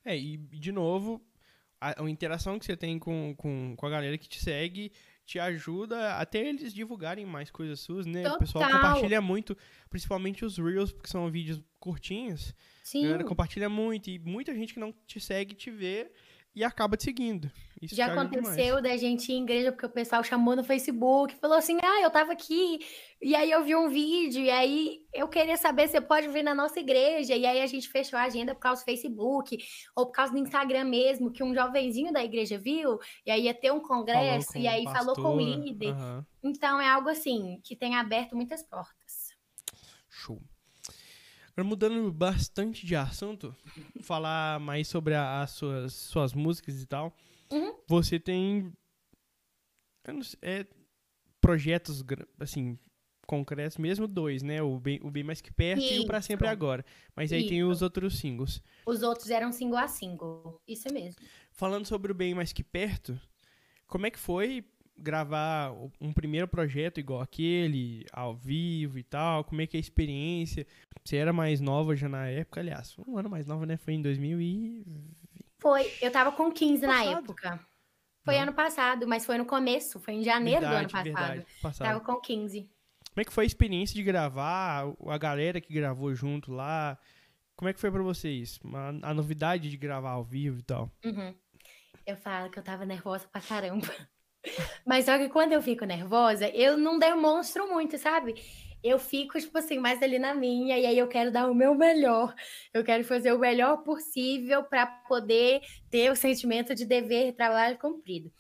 A: É, e de novo, a, a interação que você tem com, com, com a galera que te segue te ajuda até eles divulgarem mais coisas suas, né?
B: Total.
A: O pessoal compartilha muito, principalmente os Reels, porque são vídeos curtinhos.
B: Sim.
A: Compartilha muito e muita gente que não te segue te vê e acaba te seguindo. Isso
B: Já aconteceu demais. da gente ir em igreja porque o pessoal chamou no Facebook, falou assim: "Ah, eu tava aqui". E aí eu vi um vídeo e aí eu queria saber se você pode vir na nossa igreja. E aí a gente fechou a agenda por causa do Facebook ou por causa do Instagram mesmo, que um jovenzinho da igreja viu, e aí ia ter um congresso e aí falou com o líder. Uhum. Então é algo assim que tem aberto muitas portas.
A: Show. Agora, mudando bastante de assunto, falar mais sobre a, as suas, suas músicas e tal. Uhum. Você tem sei, é, projetos, assim, concretos, mesmo dois, né? O Bem, o bem Mais Que Perto Isso. e o Pra Sempre Agora. Mas aí Isso. tem os outros singles.
B: Os outros eram single a single. Isso mesmo.
A: Falando sobre o Bem Mais Que Perto, como é que foi gravar um primeiro projeto igual aquele, ao vivo e tal? Como é que é a experiência? Você era mais nova já na época? Aliás, um ano mais nova, né? Foi em 2020.
B: Foi, eu tava com 15 passado. na época. Foi Não. ano passado, mas foi no começo, foi em janeiro verdade, do ano passado. Verdade, passado. Tava com 15.
A: Como é que foi a experiência de gravar? A galera que gravou junto lá? Como é que foi para vocês? A, a, novidade de gravar ao vivo e tal?
B: Uhum. Eu falo que eu tava nervosa pra caramba. [laughs] Mas só que quando eu fico nervosa, eu não demonstro muito, sabe? Eu fico, tipo assim, mais ali na minha, e aí eu quero dar o meu melhor. Eu quero fazer o melhor possível para poder ter o sentimento de dever, trabalho cumprido.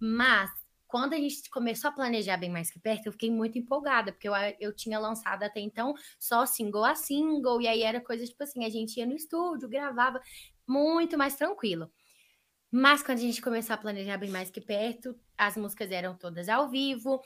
B: Mas, quando a gente começou a planejar bem mais que perto, eu fiquei muito empolgada, porque eu, eu tinha lançado até então só single a single, e aí era coisa tipo assim: a gente ia no estúdio, gravava muito mais tranquilo. Mas quando a gente começou a planejar bem mais que perto, as músicas eram todas ao vivo,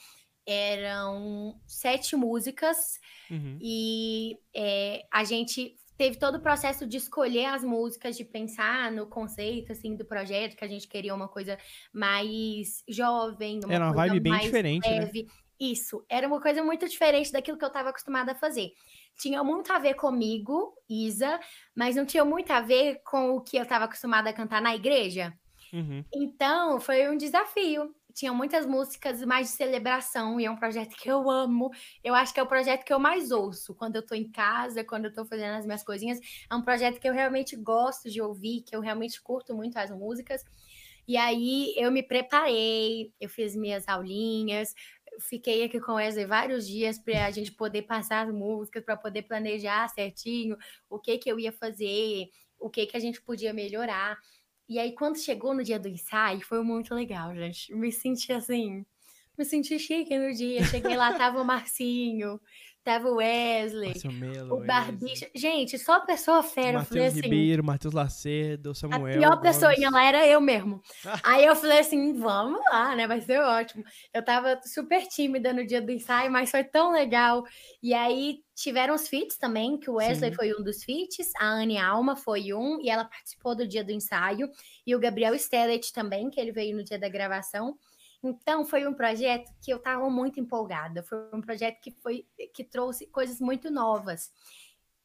B: eram sete músicas, uhum. e é, a gente teve todo o processo de escolher as músicas, de pensar no conceito assim do projeto, que a gente queria uma coisa mais jovem, uma
A: era uma vibe bem diferente, né? leve.
B: né? Isso, era uma coisa muito diferente daquilo que eu estava acostumada a fazer. Tinha muito a ver comigo, Isa, mas não tinha muito a ver com o que eu estava acostumada a cantar na igreja. Uhum. Então, foi um desafio. Tinha muitas músicas mais de celebração e é um projeto que eu amo. Eu acho que é o projeto que eu mais ouço quando eu tô em casa, quando eu tô fazendo as minhas coisinhas. É um projeto que eu realmente gosto de ouvir, que eu realmente curto muito as músicas. E aí eu me preparei, eu fiz minhas aulinhas, fiquei aqui com o Wesley vários dias para a gente poder passar as músicas, para poder planejar certinho o que que eu ia fazer, o que que a gente podia melhorar. E aí, quando chegou no dia do ensaio, foi muito legal, gente. Me senti assim, me senti chique no dia. Cheguei lá, tava o Marcinho, Tava o Wesley, Melo, o Barbicha. Gente, só pessoa fera.
A: Matheus
B: assim,
A: Ribeiro, Matheus Lacerda, Samuel.
B: A pior pessoa lá era eu mesmo. [laughs] Aí eu falei assim, vamos lá, né? Vai ser ótimo. Eu tava super tímida no dia do ensaio, mas foi tão legal. E aí tiveram os feats também, que o Wesley Sim. foi um dos feats, a Anne Alma foi um, e ela participou do dia do ensaio. E o Gabriel Stellet também, que ele veio no dia da gravação. Então, foi um projeto que eu estava muito empolgada. Foi um projeto que, foi, que trouxe coisas muito novas.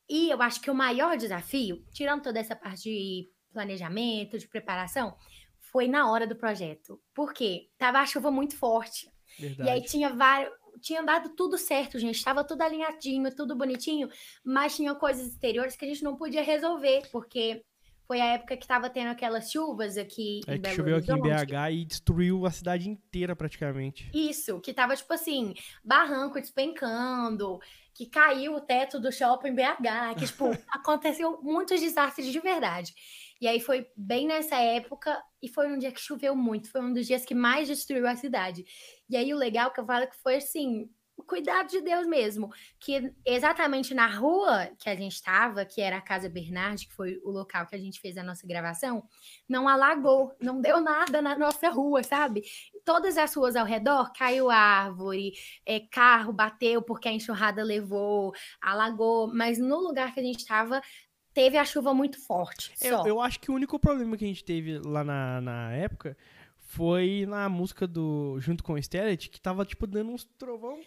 B: E eu acho que o maior desafio, tirando toda essa parte de planejamento, de preparação, foi na hora do projeto. Por quê? Tava a chuva muito forte. Verdade. E aí tinha vários. Tinha dado tudo certo, gente. Estava tudo alinhadinho, tudo bonitinho, mas tinha coisas exteriores que a gente não podia resolver, porque foi a época que estava tendo aquelas chuvas aqui
A: é em que choveu aqui em BH e destruiu a cidade inteira praticamente.
B: Isso, que tava tipo assim, barranco despencando, que caiu o teto do shopping BH, que tipo, [laughs] aconteceu muitos desastres de verdade. E aí foi bem nessa época e foi um dia que choveu muito, foi um dos dias que mais destruiu a cidade. E aí o legal que eu falo que foi assim, cuidado de Deus mesmo. Que exatamente na rua que a gente estava, que era a Casa Bernard, que foi o local que a gente fez a nossa gravação, não alagou, não deu nada na nossa rua, sabe? Todas as ruas ao redor caiu árvore, é, carro bateu porque a enxurrada levou, alagou, mas no lugar que a gente estava teve a chuva muito forte.
A: Eu, eu, acho que o único problema que a gente teve lá na, na época foi na música do junto com o Stellet, que tava tipo dando uns trovão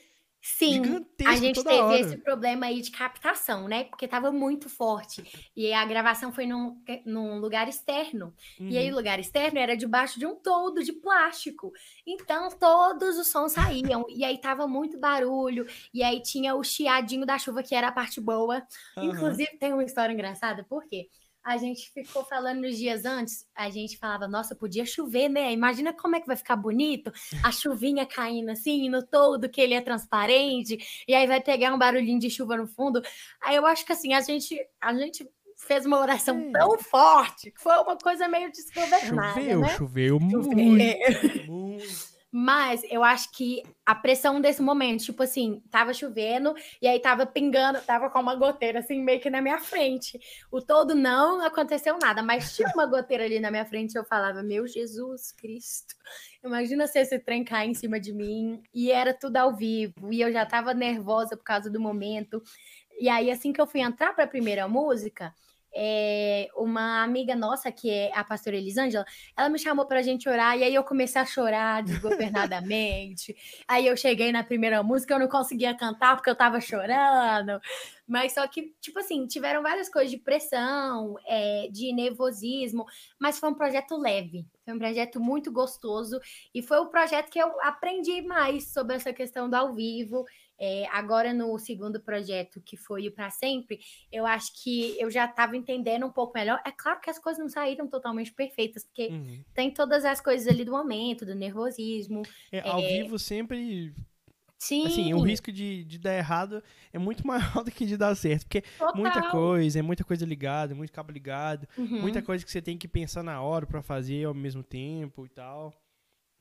B: Sim, a gente teve hora. esse problema aí de captação, né? Porque tava muito forte. E a gravação foi num, num lugar externo. Uhum. E aí uhum. o lugar externo era debaixo de um toldo de plástico. Então todos os sons saíam. e aí tava muito barulho. E aí tinha o chiadinho da chuva, que era a parte boa. Uhum. Inclusive, tem uma história engraçada, por quê? A gente ficou falando nos dias antes, a gente falava, nossa, podia chover, né? Imagina como é que vai ficar bonito, a chuvinha caindo assim, no todo, que ele é transparente, e aí vai pegar um barulhinho de chuva no fundo. Aí eu acho que assim, a gente, a gente fez uma oração é. tão forte que foi uma coisa meio desgovernada.
A: Choveu,
B: né?
A: choveu, choveu muito. muito.
B: Mas eu acho que a pressão desse momento, tipo assim, tava chovendo e aí tava pingando, tava com uma goteira assim meio que na minha frente. O todo não aconteceu nada, mas tinha uma goteira ali na minha frente eu falava: Meu Jesus Cristo, imagina se esse trem cair em cima de mim. E era tudo ao vivo e eu já tava nervosa por causa do momento. E aí, assim que eu fui entrar para a primeira música, é, uma amiga nossa, que é a pastora Elisângela, ela me chamou para a gente orar, e aí eu comecei a chorar desgovernadamente. [laughs] aí eu cheguei na primeira música, eu não conseguia cantar porque eu estava chorando. Mas só que, tipo assim, tiveram várias coisas de pressão, é, de nervosismo, mas foi um projeto leve, foi um projeto muito gostoso, e foi o projeto que eu aprendi mais sobre essa questão do ao vivo é, agora, no segundo projeto, que foi o Para Sempre, eu acho que eu já estava entendendo um pouco melhor. É claro que as coisas não saíram totalmente perfeitas, porque uhum. tem todas as coisas ali do momento, do nervosismo.
A: É, ao é... vivo sempre Sim. Assim, o risco de, de dar errado é muito [laughs] maior do que de dar certo. Porque Total. muita coisa, é muita coisa ligada, muito cabo ligado, uhum. muita coisa que você tem que pensar na hora para fazer ao mesmo tempo e tal.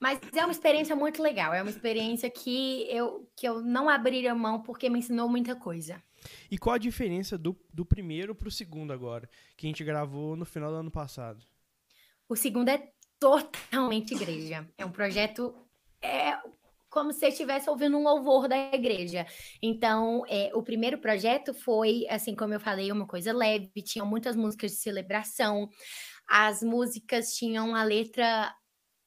B: Mas é uma experiência muito legal. É uma experiência que eu, que eu não abriria mão porque me ensinou muita coisa.
A: E qual a diferença do, do primeiro para o segundo agora, que a gente gravou no final do ano passado?
B: O segundo é totalmente igreja. É um projeto. É como se você estivesse ouvindo um louvor da igreja. Então, é, o primeiro projeto foi, assim como eu falei, uma coisa leve, tinham muitas músicas de celebração. As músicas tinham a letra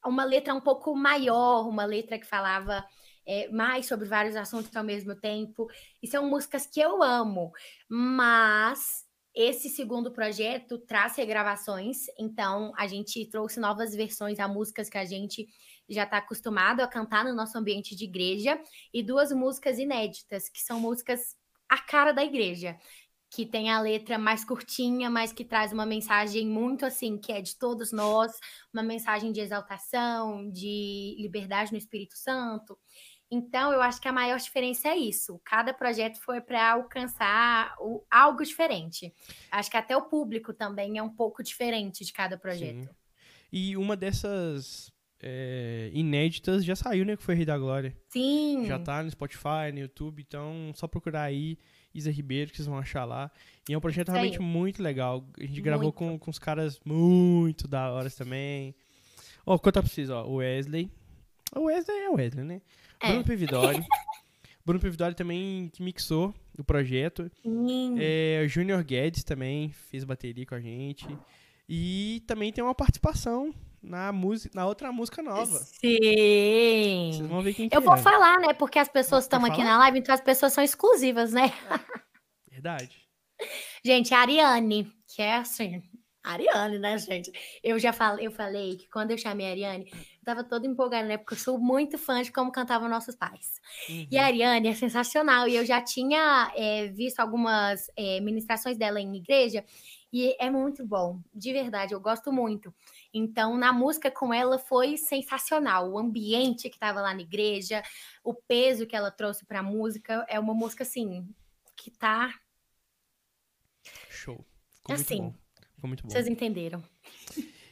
B: uma letra um pouco maior, uma letra que falava é, mais sobre vários assuntos ao mesmo tempo. E são músicas que eu amo, mas esse segundo projeto traz regravações, então a gente trouxe novas versões a músicas que a gente já está acostumado a cantar no nosso ambiente de igreja e duas músicas inéditas, que são músicas a cara da igreja que tem a letra mais curtinha, mas que traz uma mensagem muito assim, que é de todos nós, uma mensagem de exaltação, de liberdade no Espírito Santo. Então, eu acho que a maior diferença é isso. Cada projeto foi para alcançar o, algo diferente. Acho que até o público também é um pouco diferente de cada projeto. Sim.
A: E uma dessas é, inéditas já saiu, né? Que foi Rei da Glória.
B: Sim.
A: Já tá no Spotify, no YouTube, então só procurar aí Isa Ribeiro, que vocês vão achar lá. E é um projeto realmente muito legal. A gente muito. gravou com, com os caras muito da hora também. Ó, oh, conta pra vocês, ó. O Wesley. O Wesley é o Wesley, né? É. Bruno Pevidori. [laughs] Bruno Pevidori também que mixou o projeto. É, o Junior Guedes também fez bateria com a gente. E também tem uma participação na música, na outra música nova.
B: Sim. Vocês vão ver quem Eu vou é. falar, né? Porque as pessoas estão aqui na live, então as pessoas são exclusivas, né?
A: Verdade.
B: Gente, a Ariane, que é assim, Ariane, né, gente? Eu já falei, eu falei que quando eu chamei a Ariane, eu tava toda empolgada, né? Porque eu sou muito fã de como cantavam nossos pais. Uhum. E a Ariane é sensacional. E eu já tinha é, visto algumas é, ministrações dela em igreja. E é muito bom, de verdade, eu gosto muito. Então, na música com ela foi sensacional. O ambiente que estava lá na igreja, o peso que ela trouxe para a música, é uma música assim que tá
A: show. Ficou assim, muito bom. Ficou muito bom.
B: Vocês entenderam.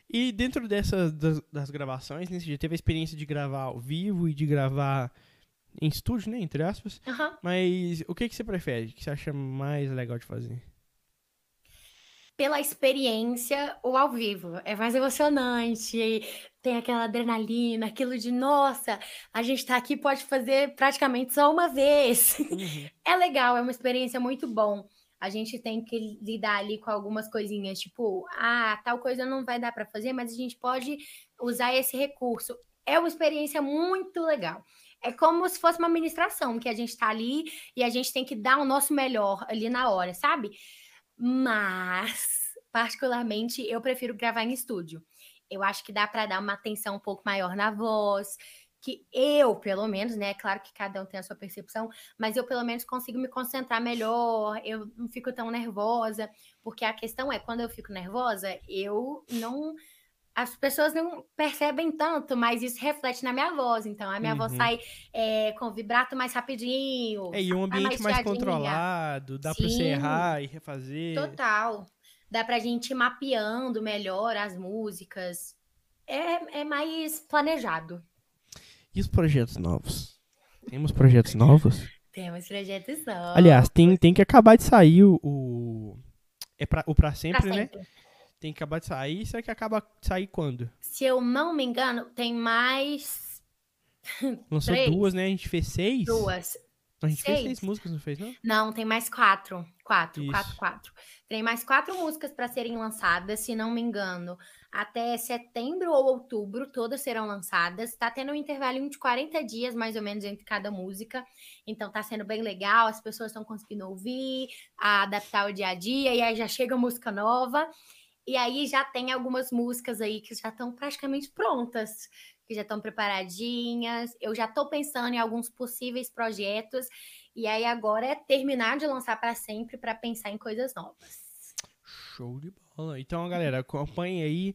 A: E dentro dessas das, das gravações, né, você já teve a experiência de gravar ao vivo e de gravar em estúdio, né, entre aspas.
B: Uhum.
A: Mas o que que você prefere? O que você acha mais legal de fazer?
B: Pela experiência ou ao vivo. É mais emocionante, tem aquela adrenalina, aquilo de nossa, a gente tá aqui, pode fazer praticamente só uma vez. Uhum. [laughs] É legal, é uma experiência muito bom. A gente tem que lidar ali com algumas coisinhas, tipo, ah, tal coisa não vai dar para fazer, mas a gente pode usar esse recurso. É uma experiência muito legal. É como se fosse uma ministração, que a gente tá ali e a gente tem que dar o nosso melhor ali na hora, sabe? Mas, particularmente, eu prefiro gravar em estúdio. Eu acho que dá para dar uma atenção um pouco maior na voz, que eu, pelo menos, né? Claro que cada um tem a sua percepção, mas eu pelo menos consigo me concentrar melhor, eu não fico tão nervosa, porque a questão é, quando eu fico nervosa, eu não as pessoas não percebem tanto, mas isso reflete na minha voz. Então, a minha uhum. voz sai é, com vibrato mais rapidinho.
A: É, e um ambiente mais, mais controlado, dá para você errar e refazer.
B: Total. Dá pra gente ir mapeando melhor as músicas. É, é mais planejado.
A: E os projetos novos? Temos projetos novos?
B: Temos projetos novos.
A: Aliás, tem, tem que acabar de sair o. o é pra, o Pra Sempre, pra né? Tem que acabar de sair. Será que acaba de sair quando?
B: Se eu não me engano, tem mais. [laughs]
A: Lançou Três. duas, né? A gente fez seis?
B: Duas.
A: A gente seis. fez seis músicas, não fez, não?
B: Não, tem mais quatro. Quatro, Isso. quatro, quatro. Tem mais quatro músicas para serem lançadas, se não me engano. Até setembro ou outubro, todas serão lançadas. Tá tendo um intervalo de 40 dias, mais ou menos, entre cada música. Então tá sendo bem legal, as pessoas estão conseguindo ouvir, adaptar o dia a dia, e aí já chega música nova. E aí já tem algumas músicas aí que já estão praticamente prontas, que já estão preparadinhas. Eu já estou pensando em alguns possíveis projetos. E aí agora é terminar de lançar para sempre para pensar em coisas novas.
A: Show de bola. Então, galera, acompanhe aí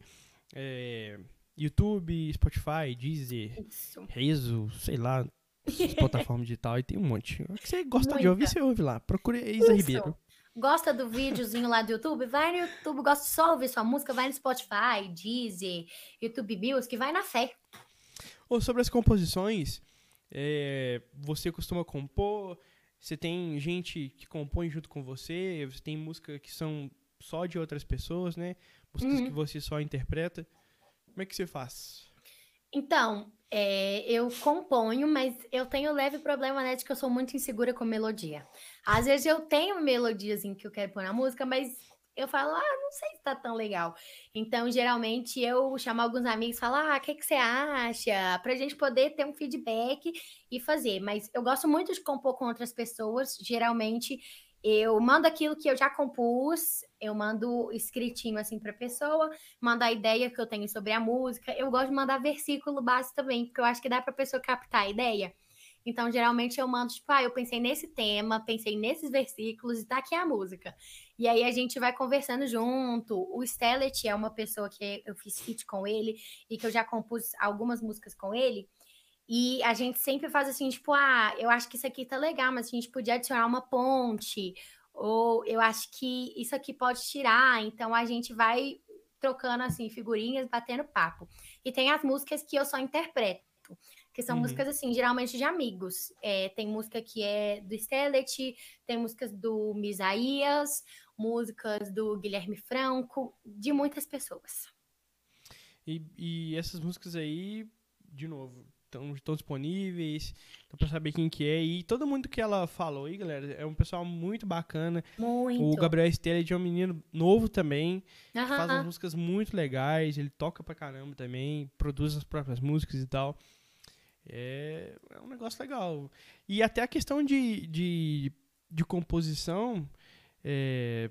A: é, YouTube, Spotify, Deezer, Isso. Rezo, sei lá, [laughs] plataforma digital e tem um monte. O que você gosta Muita. de ouvir, você ouve lá. Procure Isa Isso. Ribeiro.
B: Gosta do videozinho lá do YouTube? Vai no YouTube. Gosta só de ouvir sua música? Vai no Spotify, Deezer, YouTube Music, vai na fé.
A: Ou sobre as composições, é, você costuma compor? Você tem gente que compõe junto com você? Você tem música que são só de outras pessoas, né? Músicas uhum. que você só interpreta. Como é que você faz?
B: Então, é, eu componho, mas eu tenho leve problema, né, de que eu sou muito insegura com melodia. Às vezes eu tenho melodias em que eu quero pôr na música, mas eu falo, ah, não sei se tá tão legal. Então, geralmente, eu chamo alguns amigos e falo, ah, o que, que você acha? Pra gente poder ter um feedback e fazer. Mas eu gosto muito de compor com outras pessoas. Geralmente, eu mando aquilo que eu já compus, eu mando escritinho assim para a pessoa, mando a ideia que eu tenho sobre a música. Eu gosto de mandar versículo base também, porque eu acho que dá para a pessoa captar a ideia. Então, geralmente eu mando, tipo, ah, eu pensei nesse tema, pensei nesses versículos e tá aqui a música. E aí a gente vai conversando junto. O Stellet é uma pessoa que eu fiz feat com ele e que eu já compus algumas músicas com ele. E a gente sempre faz assim, tipo, ah, eu acho que isso aqui tá legal, mas a gente podia adicionar uma ponte, ou eu acho que isso aqui pode tirar. Então a gente vai trocando assim figurinhas, batendo papo. E tem as músicas que eu só interpreto, que são uhum. músicas assim, geralmente de amigos. É, tem música que é do Stellet, tem músicas do Misaías, músicas do Guilherme Franco, de muitas pessoas.
A: E, e essas músicas aí, de novo, estão disponíveis, então para saber quem que é. E todo mundo que ela falou aí, galera, é um pessoal muito bacana.
B: Muito.
A: O Gabriel Estela é um menino novo também, uh -huh. faz umas músicas muito legais, ele toca pra caramba também, produz as próprias músicas e tal. É, é um negócio legal. E até a questão de, de, de composição, é,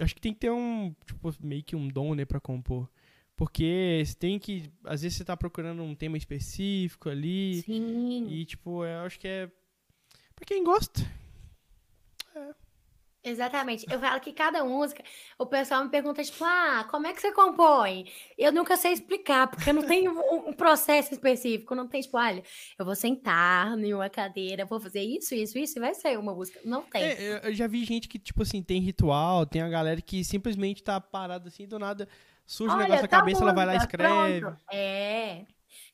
A: acho que tem que ter um, tipo, meio que um dom, né, pra compor. Porque você tem que. Às vezes você tá procurando um tema específico ali.
B: Sim.
A: E, tipo, eu acho que é. Pra quem gosta.
B: É. Exatamente. Eu falo que cada música, o pessoal me pergunta, tipo, ah, como é que você compõe? Eu nunca sei explicar, porque eu não tenho um processo específico. Não tem, tipo, olha, eu vou sentar em uma cadeira, vou fazer isso, isso, isso, e vai ser uma música. Não tem.
A: É, eu já vi gente que, tipo assim, tem ritual, tem a galera que simplesmente tá parada assim, do nada surge Olha, um negócio na tá cabeça, ela vai lá e escreve. Pronto.
B: É.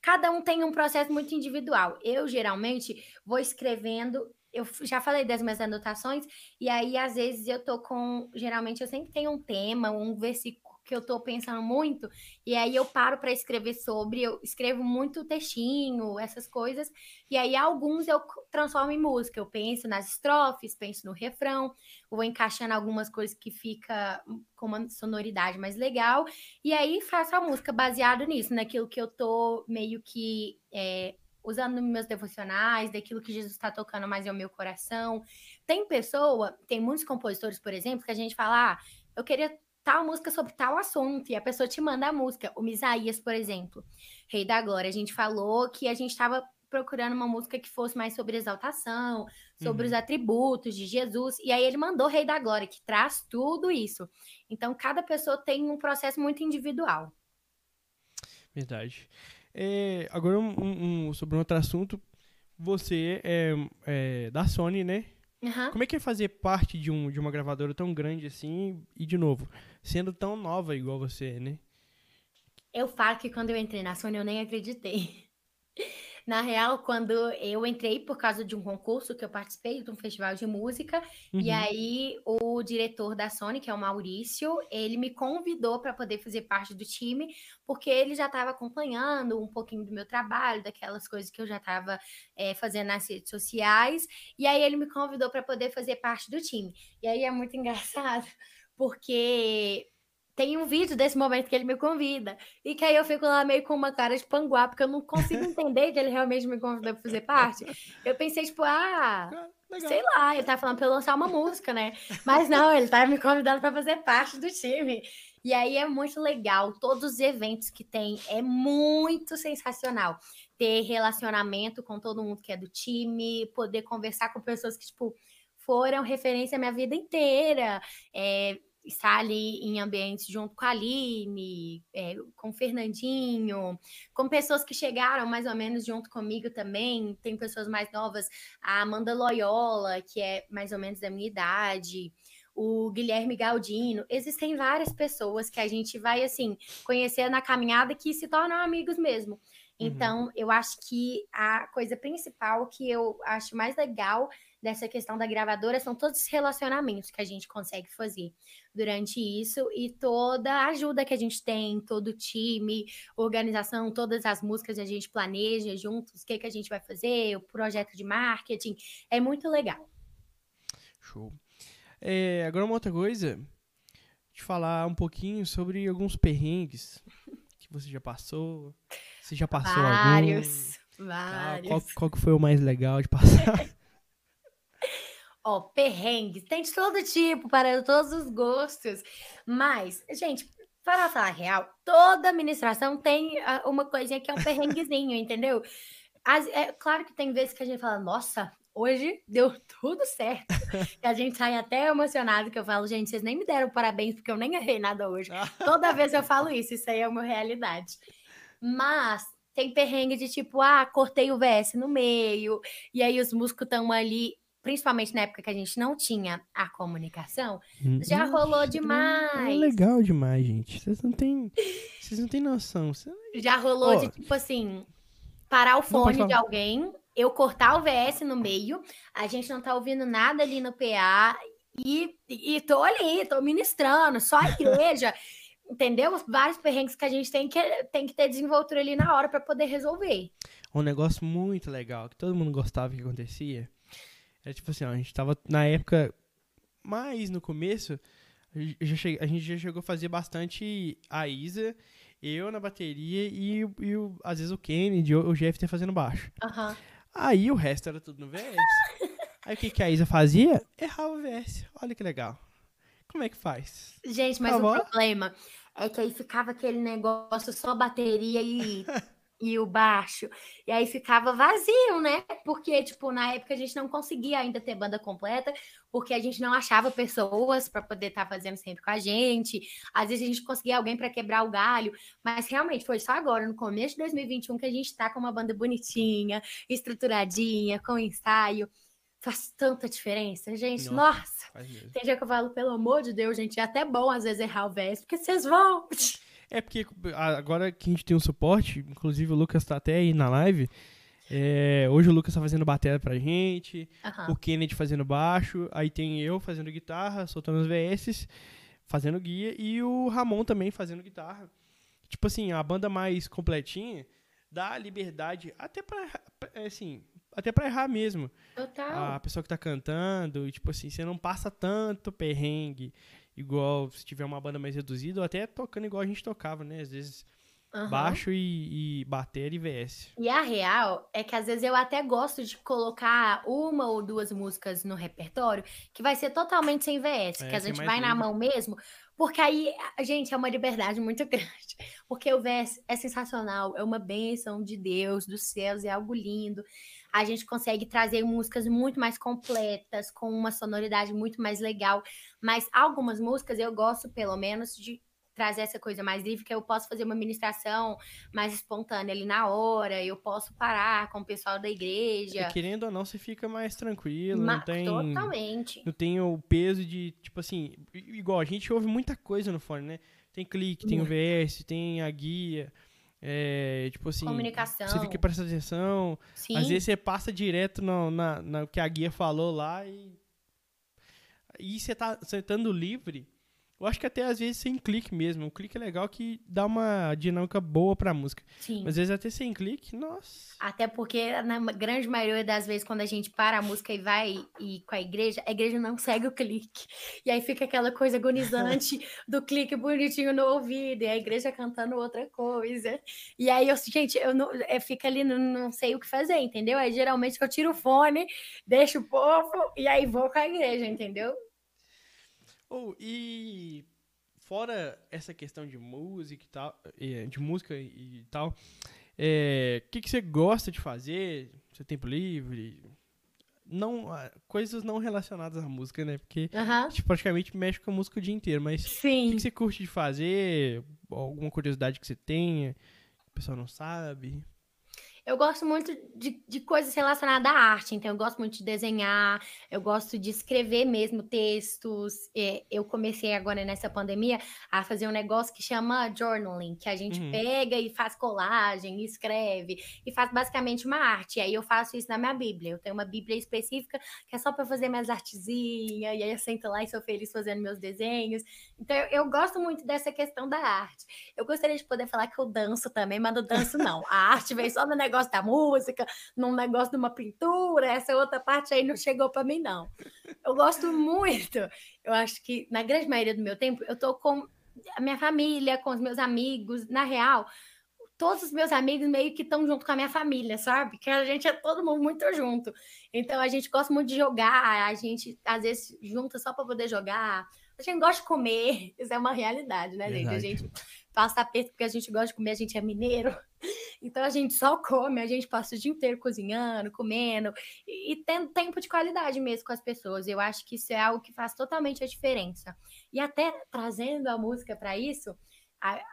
B: Cada um tem um processo muito individual. Eu, geralmente, vou escrevendo. Eu já falei das minhas anotações, e aí, às vezes, eu tô com. Geralmente, eu sempre tenho um tema, um versículo que eu tô pensando muito, e aí eu paro para escrever sobre, eu escrevo muito textinho, essas coisas, e aí alguns eu transformo em música, eu penso nas estrofes, penso no refrão, vou encaixando algumas coisas que fica com uma sonoridade mais legal, e aí faço a música baseado nisso, naquilo que eu tô meio que é, usando meus devocionais, daquilo que Jesus está tocando mais no meu coração. Tem pessoa, tem muitos compositores, por exemplo, que a gente fala, ah, eu queria tal música sobre tal assunto, e a pessoa te manda a música. O Misaías, por exemplo, Rei da Glória, a gente falou que a gente estava procurando uma música que fosse mais sobre exaltação, sobre uhum. os atributos de Jesus, e aí ele mandou Rei da Glória, que traz tudo isso. Então, cada pessoa tem um processo muito individual.
A: Verdade. É, agora, um, um, sobre um outro assunto, você é, é da Sony, né?
B: Uhum.
A: Como é que é fazer parte de, um, de uma gravadora tão grande assim e, de novo, sendo tão nova igual você, né?
B: Eu falo que quando eu entrei na Sony eu nem acreditei. Na real, quando eu entrei por causa de um concurso que eu participei, de um festival de música, uhum. e aí o diretor da Sony, que é o Maurício, ele me convidou para poder fazer parte do time, porque ele já estava acompanhando um pouquinho do meu trabalho, daquelas coisas que eu já estava é, fazendo nas redes sociais, e aí ele me convidou para poder fazer parte do time. E aí é muito [laughs] engraçado, porque tem um vídeo desse momento que ele me convida. E que aí eu fico lá meio com uma cara de panguá, porque eu não consigo entender que ele realmente me convidou para fazer parte. Eu pensei, tipo, ah, Legal. sei lá, ele tá falando para eu lançar uma música, né? Mas não, ele tá me convidando para fazer parte do time. E aí é muito legal, todos os eventos que tem, é muito sensacional. Ter relacionamento com todo mundo que é do time, poder conversar com pessoas que, tipo, foram referência a minha vida inteira. É, estar ali em ambientes junto com a Aline, é, com o Fernandinho, com pessoas que chegaram mais ou menos junto comigo também. Tem pessoas mais novas, a Amanda Loyola, que é mais ou menos da minha idade, o Guilherme Galdino. Existem várias pessoas que a gente vai, assim, conhecer na caminhada que se tornam amigos mesmo. Uhum. Então, eu acho que a coisa principal que eu acho mais legal dessa questão da gravadora são todos os relacionamentos que a gente consegue fazer durante isso e toda a ajuda que a gente tem, todo o time, organização, todas as músicas a gente planeja juntos, o que, que a gente vai fazer, o projeto de marketing, é muito legal.
A: Show. É, agora uma outra coisa, te falar um pouquinho sobre alguns perrengues que você já passou. Você já passou
B: vários,
A: algum?
B: Vários.
A: Qual, qual que foi o mais legal de passar? [laughs]
B: Ó, perrengues, tem de todo tipo, para todos os gostos. Mas, gente, para falar real, toda administração tem ah, uma coisinha que é um perrenguezinho, entendeu? As, é claro que tem vezes que a gente fala, nossa, hoje deu tudo certo. e a gente sai até emocionado, que eu falo, gente, vocês nem me deram parabéns, porque eu nem errei nada hoje. Toda vez eu falo isso, isso aí é uma realidade. Mas tem perrengue de tipo, ah, cortei o VS no meio, e aí os músicos estão ali principalmente na época que a gente não tinha a comunicação, hum, já rolou demais. É
A: legal demais, gente. Vocês não têm, vocês não têm noção.
B: Já rolou oh. de tipo assim, parar o fone de alguém, eu cortar o VS no meio, a gente não tá ouvindo nada ali no PA e, e tô ali, tô ministrando, só a igreja. [laughs] entendeu? Vários perrengues que a gente tem que, tem que ter desenvoltura ali na hora para poder resolver.
A: Um negócio muito legal que todo mundo gostava que acontecia é tipo assim, ó, a gente tava na época mais no começo, a gente já chegou a fazer bastante a Isa, eu na bateria e, e o, às vezes o Kennedy ou o Jeff tá fazendo baixo.
B: Uhum.
A: Aí o resto era tudo no VS. Aí o que, que a Isa fazia? Errava o VS. Olha que legal. Como é que faz?
B: Gente, mas tá o problema é que aí ficava aquele negócio só bateria e [laughs] e o baixo. E aí ficava vazio, né? Porque, tipo, na época a gente não conseguia ainda ter banda completa, porque a gente não achava pessoas para poder estar tá fazendo sempre com a gente. Às vezes a gente conseguia alguém para quebrar o galho, mas realmente foi só agora, no começo de 2021, que a gente tá com uma banda bonitinha, estruturadinha, com ensaio. Faz tanta diferença, gente. Nossa, nossa. tem dia que eu falo, pelo amor de Deus, gente, é até bom às vezes errar o verso, porque vocês vão. [laughs]
A: É porque agora que a gente tem um suporte, inclusive o Lucas tá até aí na live. É, hoje o Lucas tá fazendo bateria pra gente, uhum. o Kennedy fazendo baixo, aí tem eu fazendo guitarra, soltando os VS, fazendo guia, e o Ramon também fazendo guitarra. Tipo assim, a banda mais completinha dá liberdade até pra, é, assim, até pra errar mesmo.
B: Total.
A: A pessoa que tá cantando, e, tipo assim, você não passa tanto perrengue igual se tiver uma banda mais reduzida, ou até tocando igual a gente tocava, né? Às vezes Uhum. Baixo e, e bater e VS.
B: E a real é que às vezes eu até gosto de colocar uma ou duas músicas no repertório que vai ser totalmente sem VS, é, que a gente vai livre. na mão mesmo, porque aí, gente, é uma liberdade muito [laughs] grande. Porque o VS é sensacional, é uma bênção de Deus, dos céus, é algo lindo. A gente consegue trazer músicas muito mais completas, com uma sonoridade muito mais legal. Mas algumas músicas eu gosto, pelo menos, de trazer essa coisa mais livre, que eu posso fazer uma ministração mais espontânea ali na hora, eu posso parar com o pessoal da igreja.
A: E querendo ou não, você fica mais tranquilo, Ma não tem...
B: Totalmente.
A: Não tem o peso de, tipo assim, igual, a gente ouve muita coisa no fone, né? Tem clique, tem o VS, tem a guia... É, tipo assim,
B: comunicação.
A: Você fica prestando atenção. Sim. Às vezes você passa direto no, na, na que a guia falou lá e. E você tá, você estando livre, eu acho que até às vezes sem clique mesmo. O clique é legal que dá uma dinâmica boa pra música. Sim. Mas às vezes até sem clique, nossa.
B: Até porque, na grande maioria das vezes, quando a gente para a música e vai e com a igreja, a igreja não segue o clique. E aí fica aquela coisa agonizante [laughs] do clique bonitinho no ouvido, e a igreja cantando outra coisa. E aí eu, gente, eu não eu fico ali, não, não sei o que fazer, entendeu? Aí geralmente eu tiro o fone, deixo o povo e aí vou com a igreja, entendeu?
A: Oh, e fora essa questão de música e tal, de música e tal, o é, que, que você gosta de fazer? Seu tempo livre? Não, ah, coisas não relacionadas à música, né? Porque a gente praticamente mexe com a música o dia inteiro, mas Sim. o que, que você curte de fazer? Alguma curiosidade que você tenha? Que o pessoal não sabe?
B: Eu gosto muito de, de coisas relacionadas à arte, então eu gosto muito de desenhar, eu gosto de escrever mesmo textos. É, eu comecei agora nessa pandemia a fazer um negócio que chama journaling, que a gente uhum. pega e faz colagem, escreve e faz basicamente uma arte. E aí eu faço isso na minha Bíblia. Eu tenho uma Bíblia específica que é só para fazer minhas artezinhas, e aí eu sento lá e sou feliz fazendo meus desenhos. Então eu, eu gosto muito dessa questão da arte. Eu gostaria de poder falar que eu danço também, mas não danço não. A arte vem só no negócio negócio da música, num negócio de uma pintura, essa outra parte aí não chegou para mim, não. Eu gosto muito. Eu acho que, na grande maioria do meu tempo, eu tô com a minha família, com os meus amigos. Na real, todos os meus amigos meio que estão junto com a minha família, sabe? Que a gente é todo mundo muito junto. Então a gente gosta muito de jogar, a gente às vezes junta só para poder jogar. A gente gosta de comer, [laughs] isso é uma realidade, né, Verdade. gente? A gente passa aperto porque a gente gosta de comer, a gente é mineiro. [laughs] Então a gente só come, a gente passa o dia inteiro cozinhando, comendo e, e tendo tempo de qualidade mesmo com as pessoas. Eu acho que isso é algo que faz totalmente a diferença. E até trazendo a música para isso,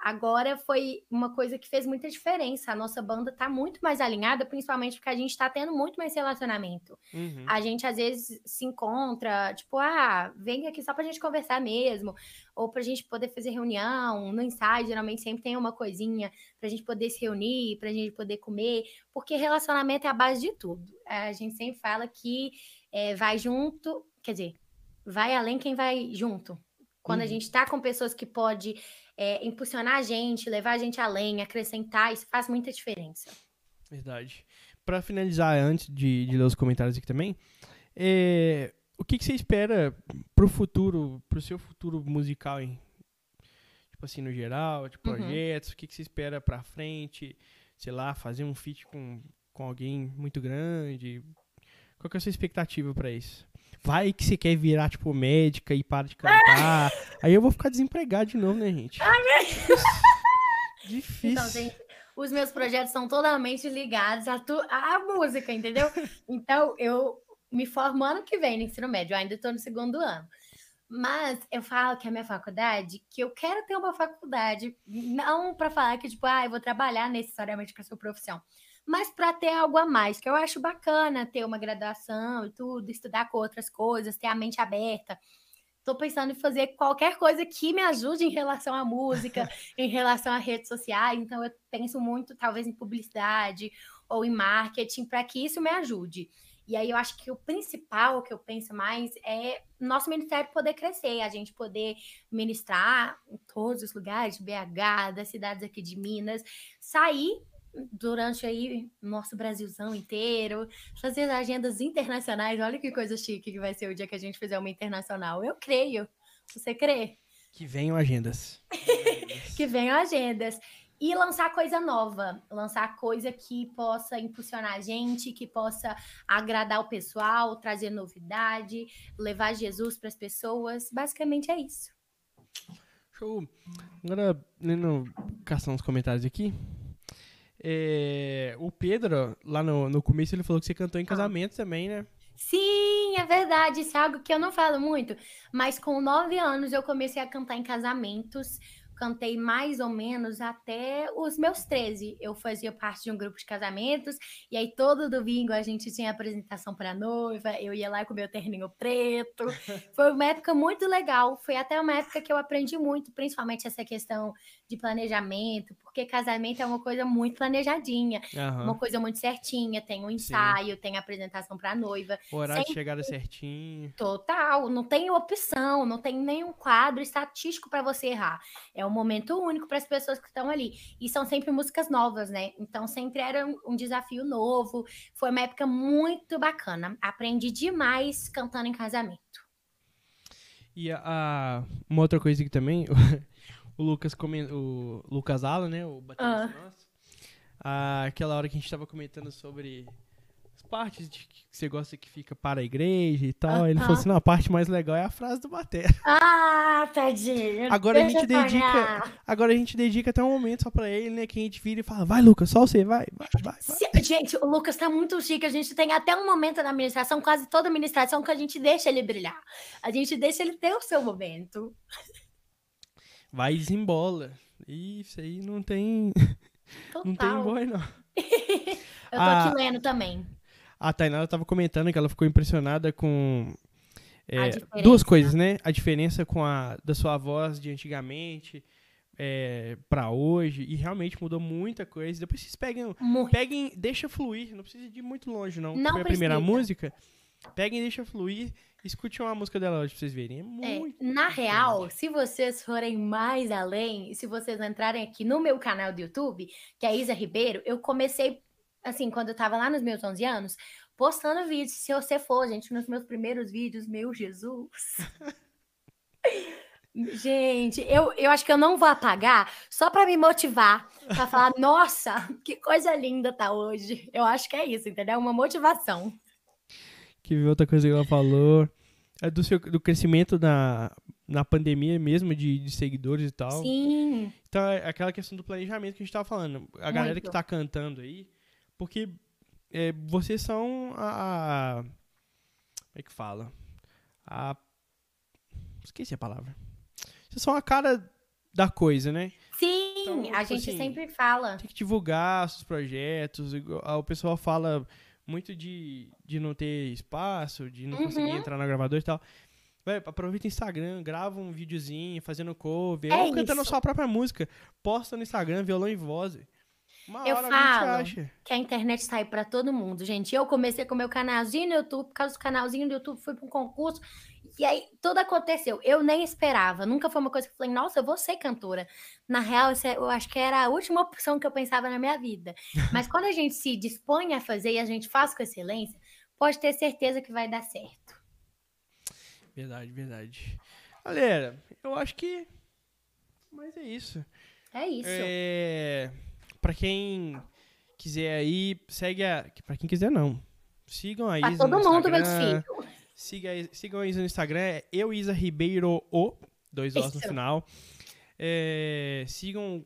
B: agora foi uma coisa que fez muita diferença. A nossa banda tá muito mais alinhada, principalmente porque a gente tá tendo muito mais relacionamento. Uhum. A gente às vezes se encontra, tipo, ah, vem aqui só pra gente conversar mesmo, ou pra gente poder fazer reunião. No ensaio, geralmente sempre tem uma coisinha pra gente poder se reunir, pra gente poder comer, porque relacionamento é a base de tudo. A gente sempre fala que é, vai junto, quer dizer, vai além quem vai junto. Quando uhum. a gente tá com pessoas que pode é, impulsionar a gente, levar a gente além, acrescentar, isso faz muita diferença.
A: Verdade. Para finalizar, antes de, de, ler os comentários aqui também, é, o que, que, você espera pro futuro, pro seu futuro musical, hein? Tipo assim, no geral, de uhum. projetos, uhum. o que, que você espera pra frente? Sei lá, fazer um feat com, com alguém muito grande? Qual que é a sua expectativa para isso? Vai que você quer virar, tipo, médica e para de cantar. [laughs] Aí eu vou ficar desempregado de novo, né, gente? Ai, meu... [laughs] Difícil. Então, gente,
B: os meus projetos são totalmente ligados à, tu... à música, entendeu? [laughs] Então, eu me formo ano que vem no ensino médio, eu ainda estou no segundo ano. Mas eu falo que a minha faculdade, que eu quero ter uma faculdade, não para falar que, tipo, ah, eu vou trabalhar necessariamente com a sua profissão, mas para ter algo a mais, que eu acho bacana ter uma graduação e tudo, estudar com outras coisas, ter a mente aberta. Estou pensando em fazer qualquer coisa que me ajude em relação à música, [laughs] em relação a redes sociais. Então, eu penso muito, talvez, em publicidade ou em marketing, para que isso me ajude. E aí, eu acho que o principal que eu penso mais é nosso ministério poder crescer, a gente poder ministrar em todos os lugares, BH, das cidades aqui de Minas, sair durante aí nosso Brasilzão inteiro, fazer agendas internacionais. Olha que coisa chique que vai ser o dia que a gente fizer uma internacional. Eu creio. Você crê?
A: Que venham agendas.
B: que venham agendas. E lançar coisa nova, lançar coisa que possa impulsionar a gente, que possa agradar o pessoal, trazer novidade, levar Jesus para as pessoas. Basicamente é isso.
A: Show. Agora, lendo, caçando uns comentários aqui. É, o Pedro, lá no, no começo, ele falou que você cantou em ah. casamento ah. também, né?
B: Sim, é verdade. Isso é algo que eu não falo muito. Mas com nove anos eu comecei a cantar em casamentos cantei mais ou menos até os meus 13. Eu fazia parte de um grupo de casamentos, e aí todo domingo a gente tinha apresentação para noiva, eu ia lá com meu terninho preto. [laughs] Foi uma época muito legal, foi até uma época que eu aprendi muito, principalmente essa questão de planejamento, porque casamento é uma coisa muito planejadinha, uhum. uma coisa muito certinha, tem um ensaio, Sim. tem apresentação para noiva.
A: O horário Sempre... de chegada certinho.
B: Total, não tem opção, não tem nenhum quadro estatístico para você errar. É um momento único para as pessoas que estão ali. E são sempre músicas novas, né? Então sempre era um, desafio novo. Foi uma época muito bacana. Aprendi demais cantando em casamento.
A: E a, a uma outra coisa que também, [laughs] o Lucas o Lucas Ala, né, o baterista uh. nosso, aquela hora que a gente estava comentando sobre partes de que você gosta que fica para a igreja e tal. Ele falou assim: não, a parte mais legal é a frase do Batera. [laughs]
B: Ah, tadinho.
A: Agora a gente dedica. Agora a gente dedica até um momento só pra ele, né? Que a gente vira e fala: vai, Lucas, só você, vai, vai, vai.
B: vai. Gente, o Lucas tá muito chique. A gente tem até um momento na administração, quase toda administração, que a gente deixa ele brilhar. A gente deixa ele ter o seu momento. [laughs]
A: Vai e desembola. Isso aí não tem. Total. [laughs] Não tem boy, não. [laughs]
B: Eu tô ah, aqui lendo também.
A: A Tainara estava comentando que ela ficou impressionada com é, duas coisas, né? A diferença com a da sua voz de antigamente é, para hoje e realmente mudou muita coisa. Depois vocês peguem, peguem, deixa fluir, não precisa ir muito longe não. Não Foi a primeira música. Peguem, deixa fluir, escute uma música dela hoje pra vocês verem. É, é muito.
B: É, na real, se vocês forem mais além, se vocês entrarem aqui no meu canal do YouTube, que é Isa Ribeiro, eu comecei assim, quando eu tava lá nos meus 11 anos, postando vídeos. Se você for, gente, nos meus primeiros vídeos, meu Jesus. [laughs] Gente, eu, eu acho que eu não vou apagar só para me motivar, para falar, nossa, que coisa linda tá hoje. Eu acho que é isso, entendeu? Uma motivação.
A: Que outra coisa que ela falou é do, seu, do crescimento na, na pandemia mesmo, de, de seguidores e tal.
B: Sim.
A: Então, é aquela questão do planejamento que a gente tava falando. A galera Muito. que tá cantando aí, porque é, vocês são a, a. Como é que fala? A. Esqueci a palavra. Vocês são a cara da coisa, né?
B: Sim, então, a tipo gente assim, sempre fala.
A: Tem que divulgar os projetos. O pessoal fala muito de, de não ter espaço, de não uhum. conseguir entrar na gravadora e tal. Vai, aproveita o Instagram, grava um videozinho fazendo cover, é ou cantando a sua própria música. Posta no Instagram, violão e voz.
B: Uma eu falo que a internet está aí para todo mundo, gente. Eu comecei com meu canalzinho no YouTube, por causa do canalzinho do YouTube, fui para um concurso. E aí tudo aconteceu. Eu nem esperava. Nunca foi uma coisa que eu falei, nossa, eu vou ser cantora. Na real, é, eu acho que era a última opção que eu pensava na minha vida. [laughs] Mas quando a gente se dispõe a fazer e a gente faz com excelência, pode ter certeza que vai dar certo.
A: Verdade, verdade. Galera, eu acho que. Mas é isso.
B: É isso.
A: É para quem quiser aí, segue a. Pra quem quiser, não. Sigam a Isa. todo mundo, meu filho. Siga, sigam a Isa no Instagram, é eu, Isa Ribeiro, o, dois Os no final. É, sigam,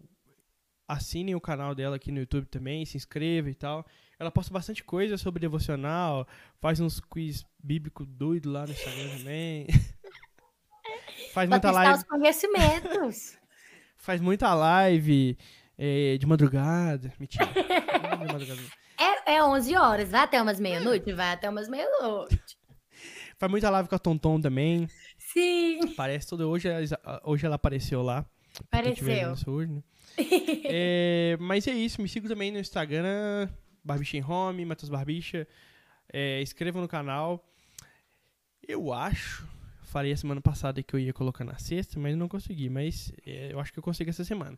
A: assinem o canal dela aqui no YouTube também, se inscreva e tal. Ela posta bastante coisa sobre devocional, faz uns quiz bíblico doido lá no Instagram também. [laughs]
B: faz muita live. os conhecimentos. [laughs]
A: faz muita live é, de madrugada. Mentira. [laughs] de
B: madrugada. É, é 11 horas, vai até umas meia-noite? Vai até umas meia-noite.
A: Faz muita live com a Tonton também.
B: Sim.
A: Parece toda. Hoje, hoje ela apareceu lá.
B: Apareceu.
A: Hoje, né? [laughs] é, mas é isso, me siga também no Instagram, Barbicha em Home, Matheus Barbicha. É, inscreva no canal. Eu acho, falei a semana passada que eu ia colocar na sexta, mas não consegui. Mas é, eu acho que eu consigo essa semana.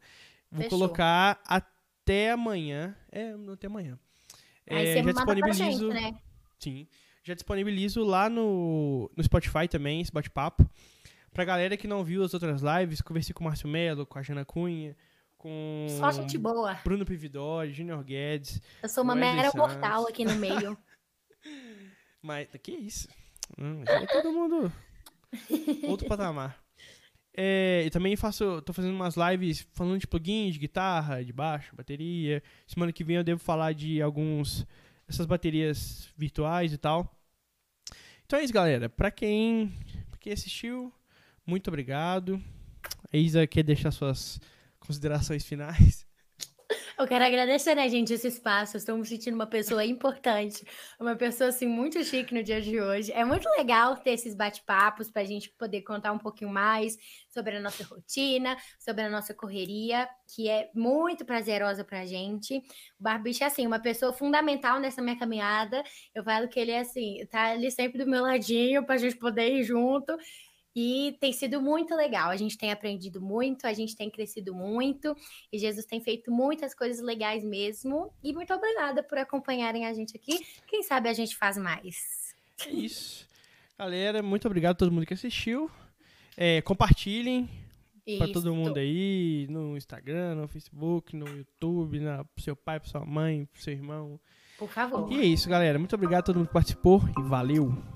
A: Vou Fechou. colocar até amanhã. É, até amanhã.
B: Aí é, você já disponibilizo. Gente, né?
A: Sim. Já disponibilizo lá no, no Spotify também, esse bate-papo. Pra galera que não viu as outras lives, conversei com o Márcio Melo, com a Jana Cunha, com
B: Só gente boa.
A: Bruno Pividori, Junior Guedes.
B: Eu sou uma mera mortal aqui no meio. [laughs]
A: Mas que isso? Hum, é todo mundo [laughs] outro patamar. É, e também faço, tô fazendo umas lives falando de plugins, de guitarra, de baixo, bateria. Semana que vem eu devo falar de alguns essas baterias virtuais e tal. Então é isso, galera. Pra quem, pra quem assistiu, muito obrigado. A Isa quer deixar suas considerações finais.
B: Eu quero agradecer, né, gente, esse espaço. Estou me sentindo uma pessoa importante, uma pessoa, assim, muito chique no dia de hoje. É muito legal ter esses bate-papos para a gente poder contar um pouquinho mais sobre a nossa rotina, sobre a nossa correria, que é muito prazerosa para a gente. O Barbicha é, assim, uma pessoa fundamental nessa minha caminhada. Eu falo que ele é, assim, tá ali sempre do meu ladinho para a gente poder ir junto. E tem sido muito legal. A gente tem aprendido muito, a gente tem crescido muito. E Jesus tem feito muitas coisas legais mesmo. E muito obrigada por acompanharem a gente aqui. Quem sabe a gente faz mais.
A: É isso. Galera, muito obrigado a todo mundo que assistiu. É, compartilhem para todo mundo aí, no Instagram, no Facebook, no YouTube, na, pro seu pai, pra sua mãe, pro seu irmão.
B: Por favor.
A: E é isso, galera. Muito obrigado a todo mundo que participou e valeu!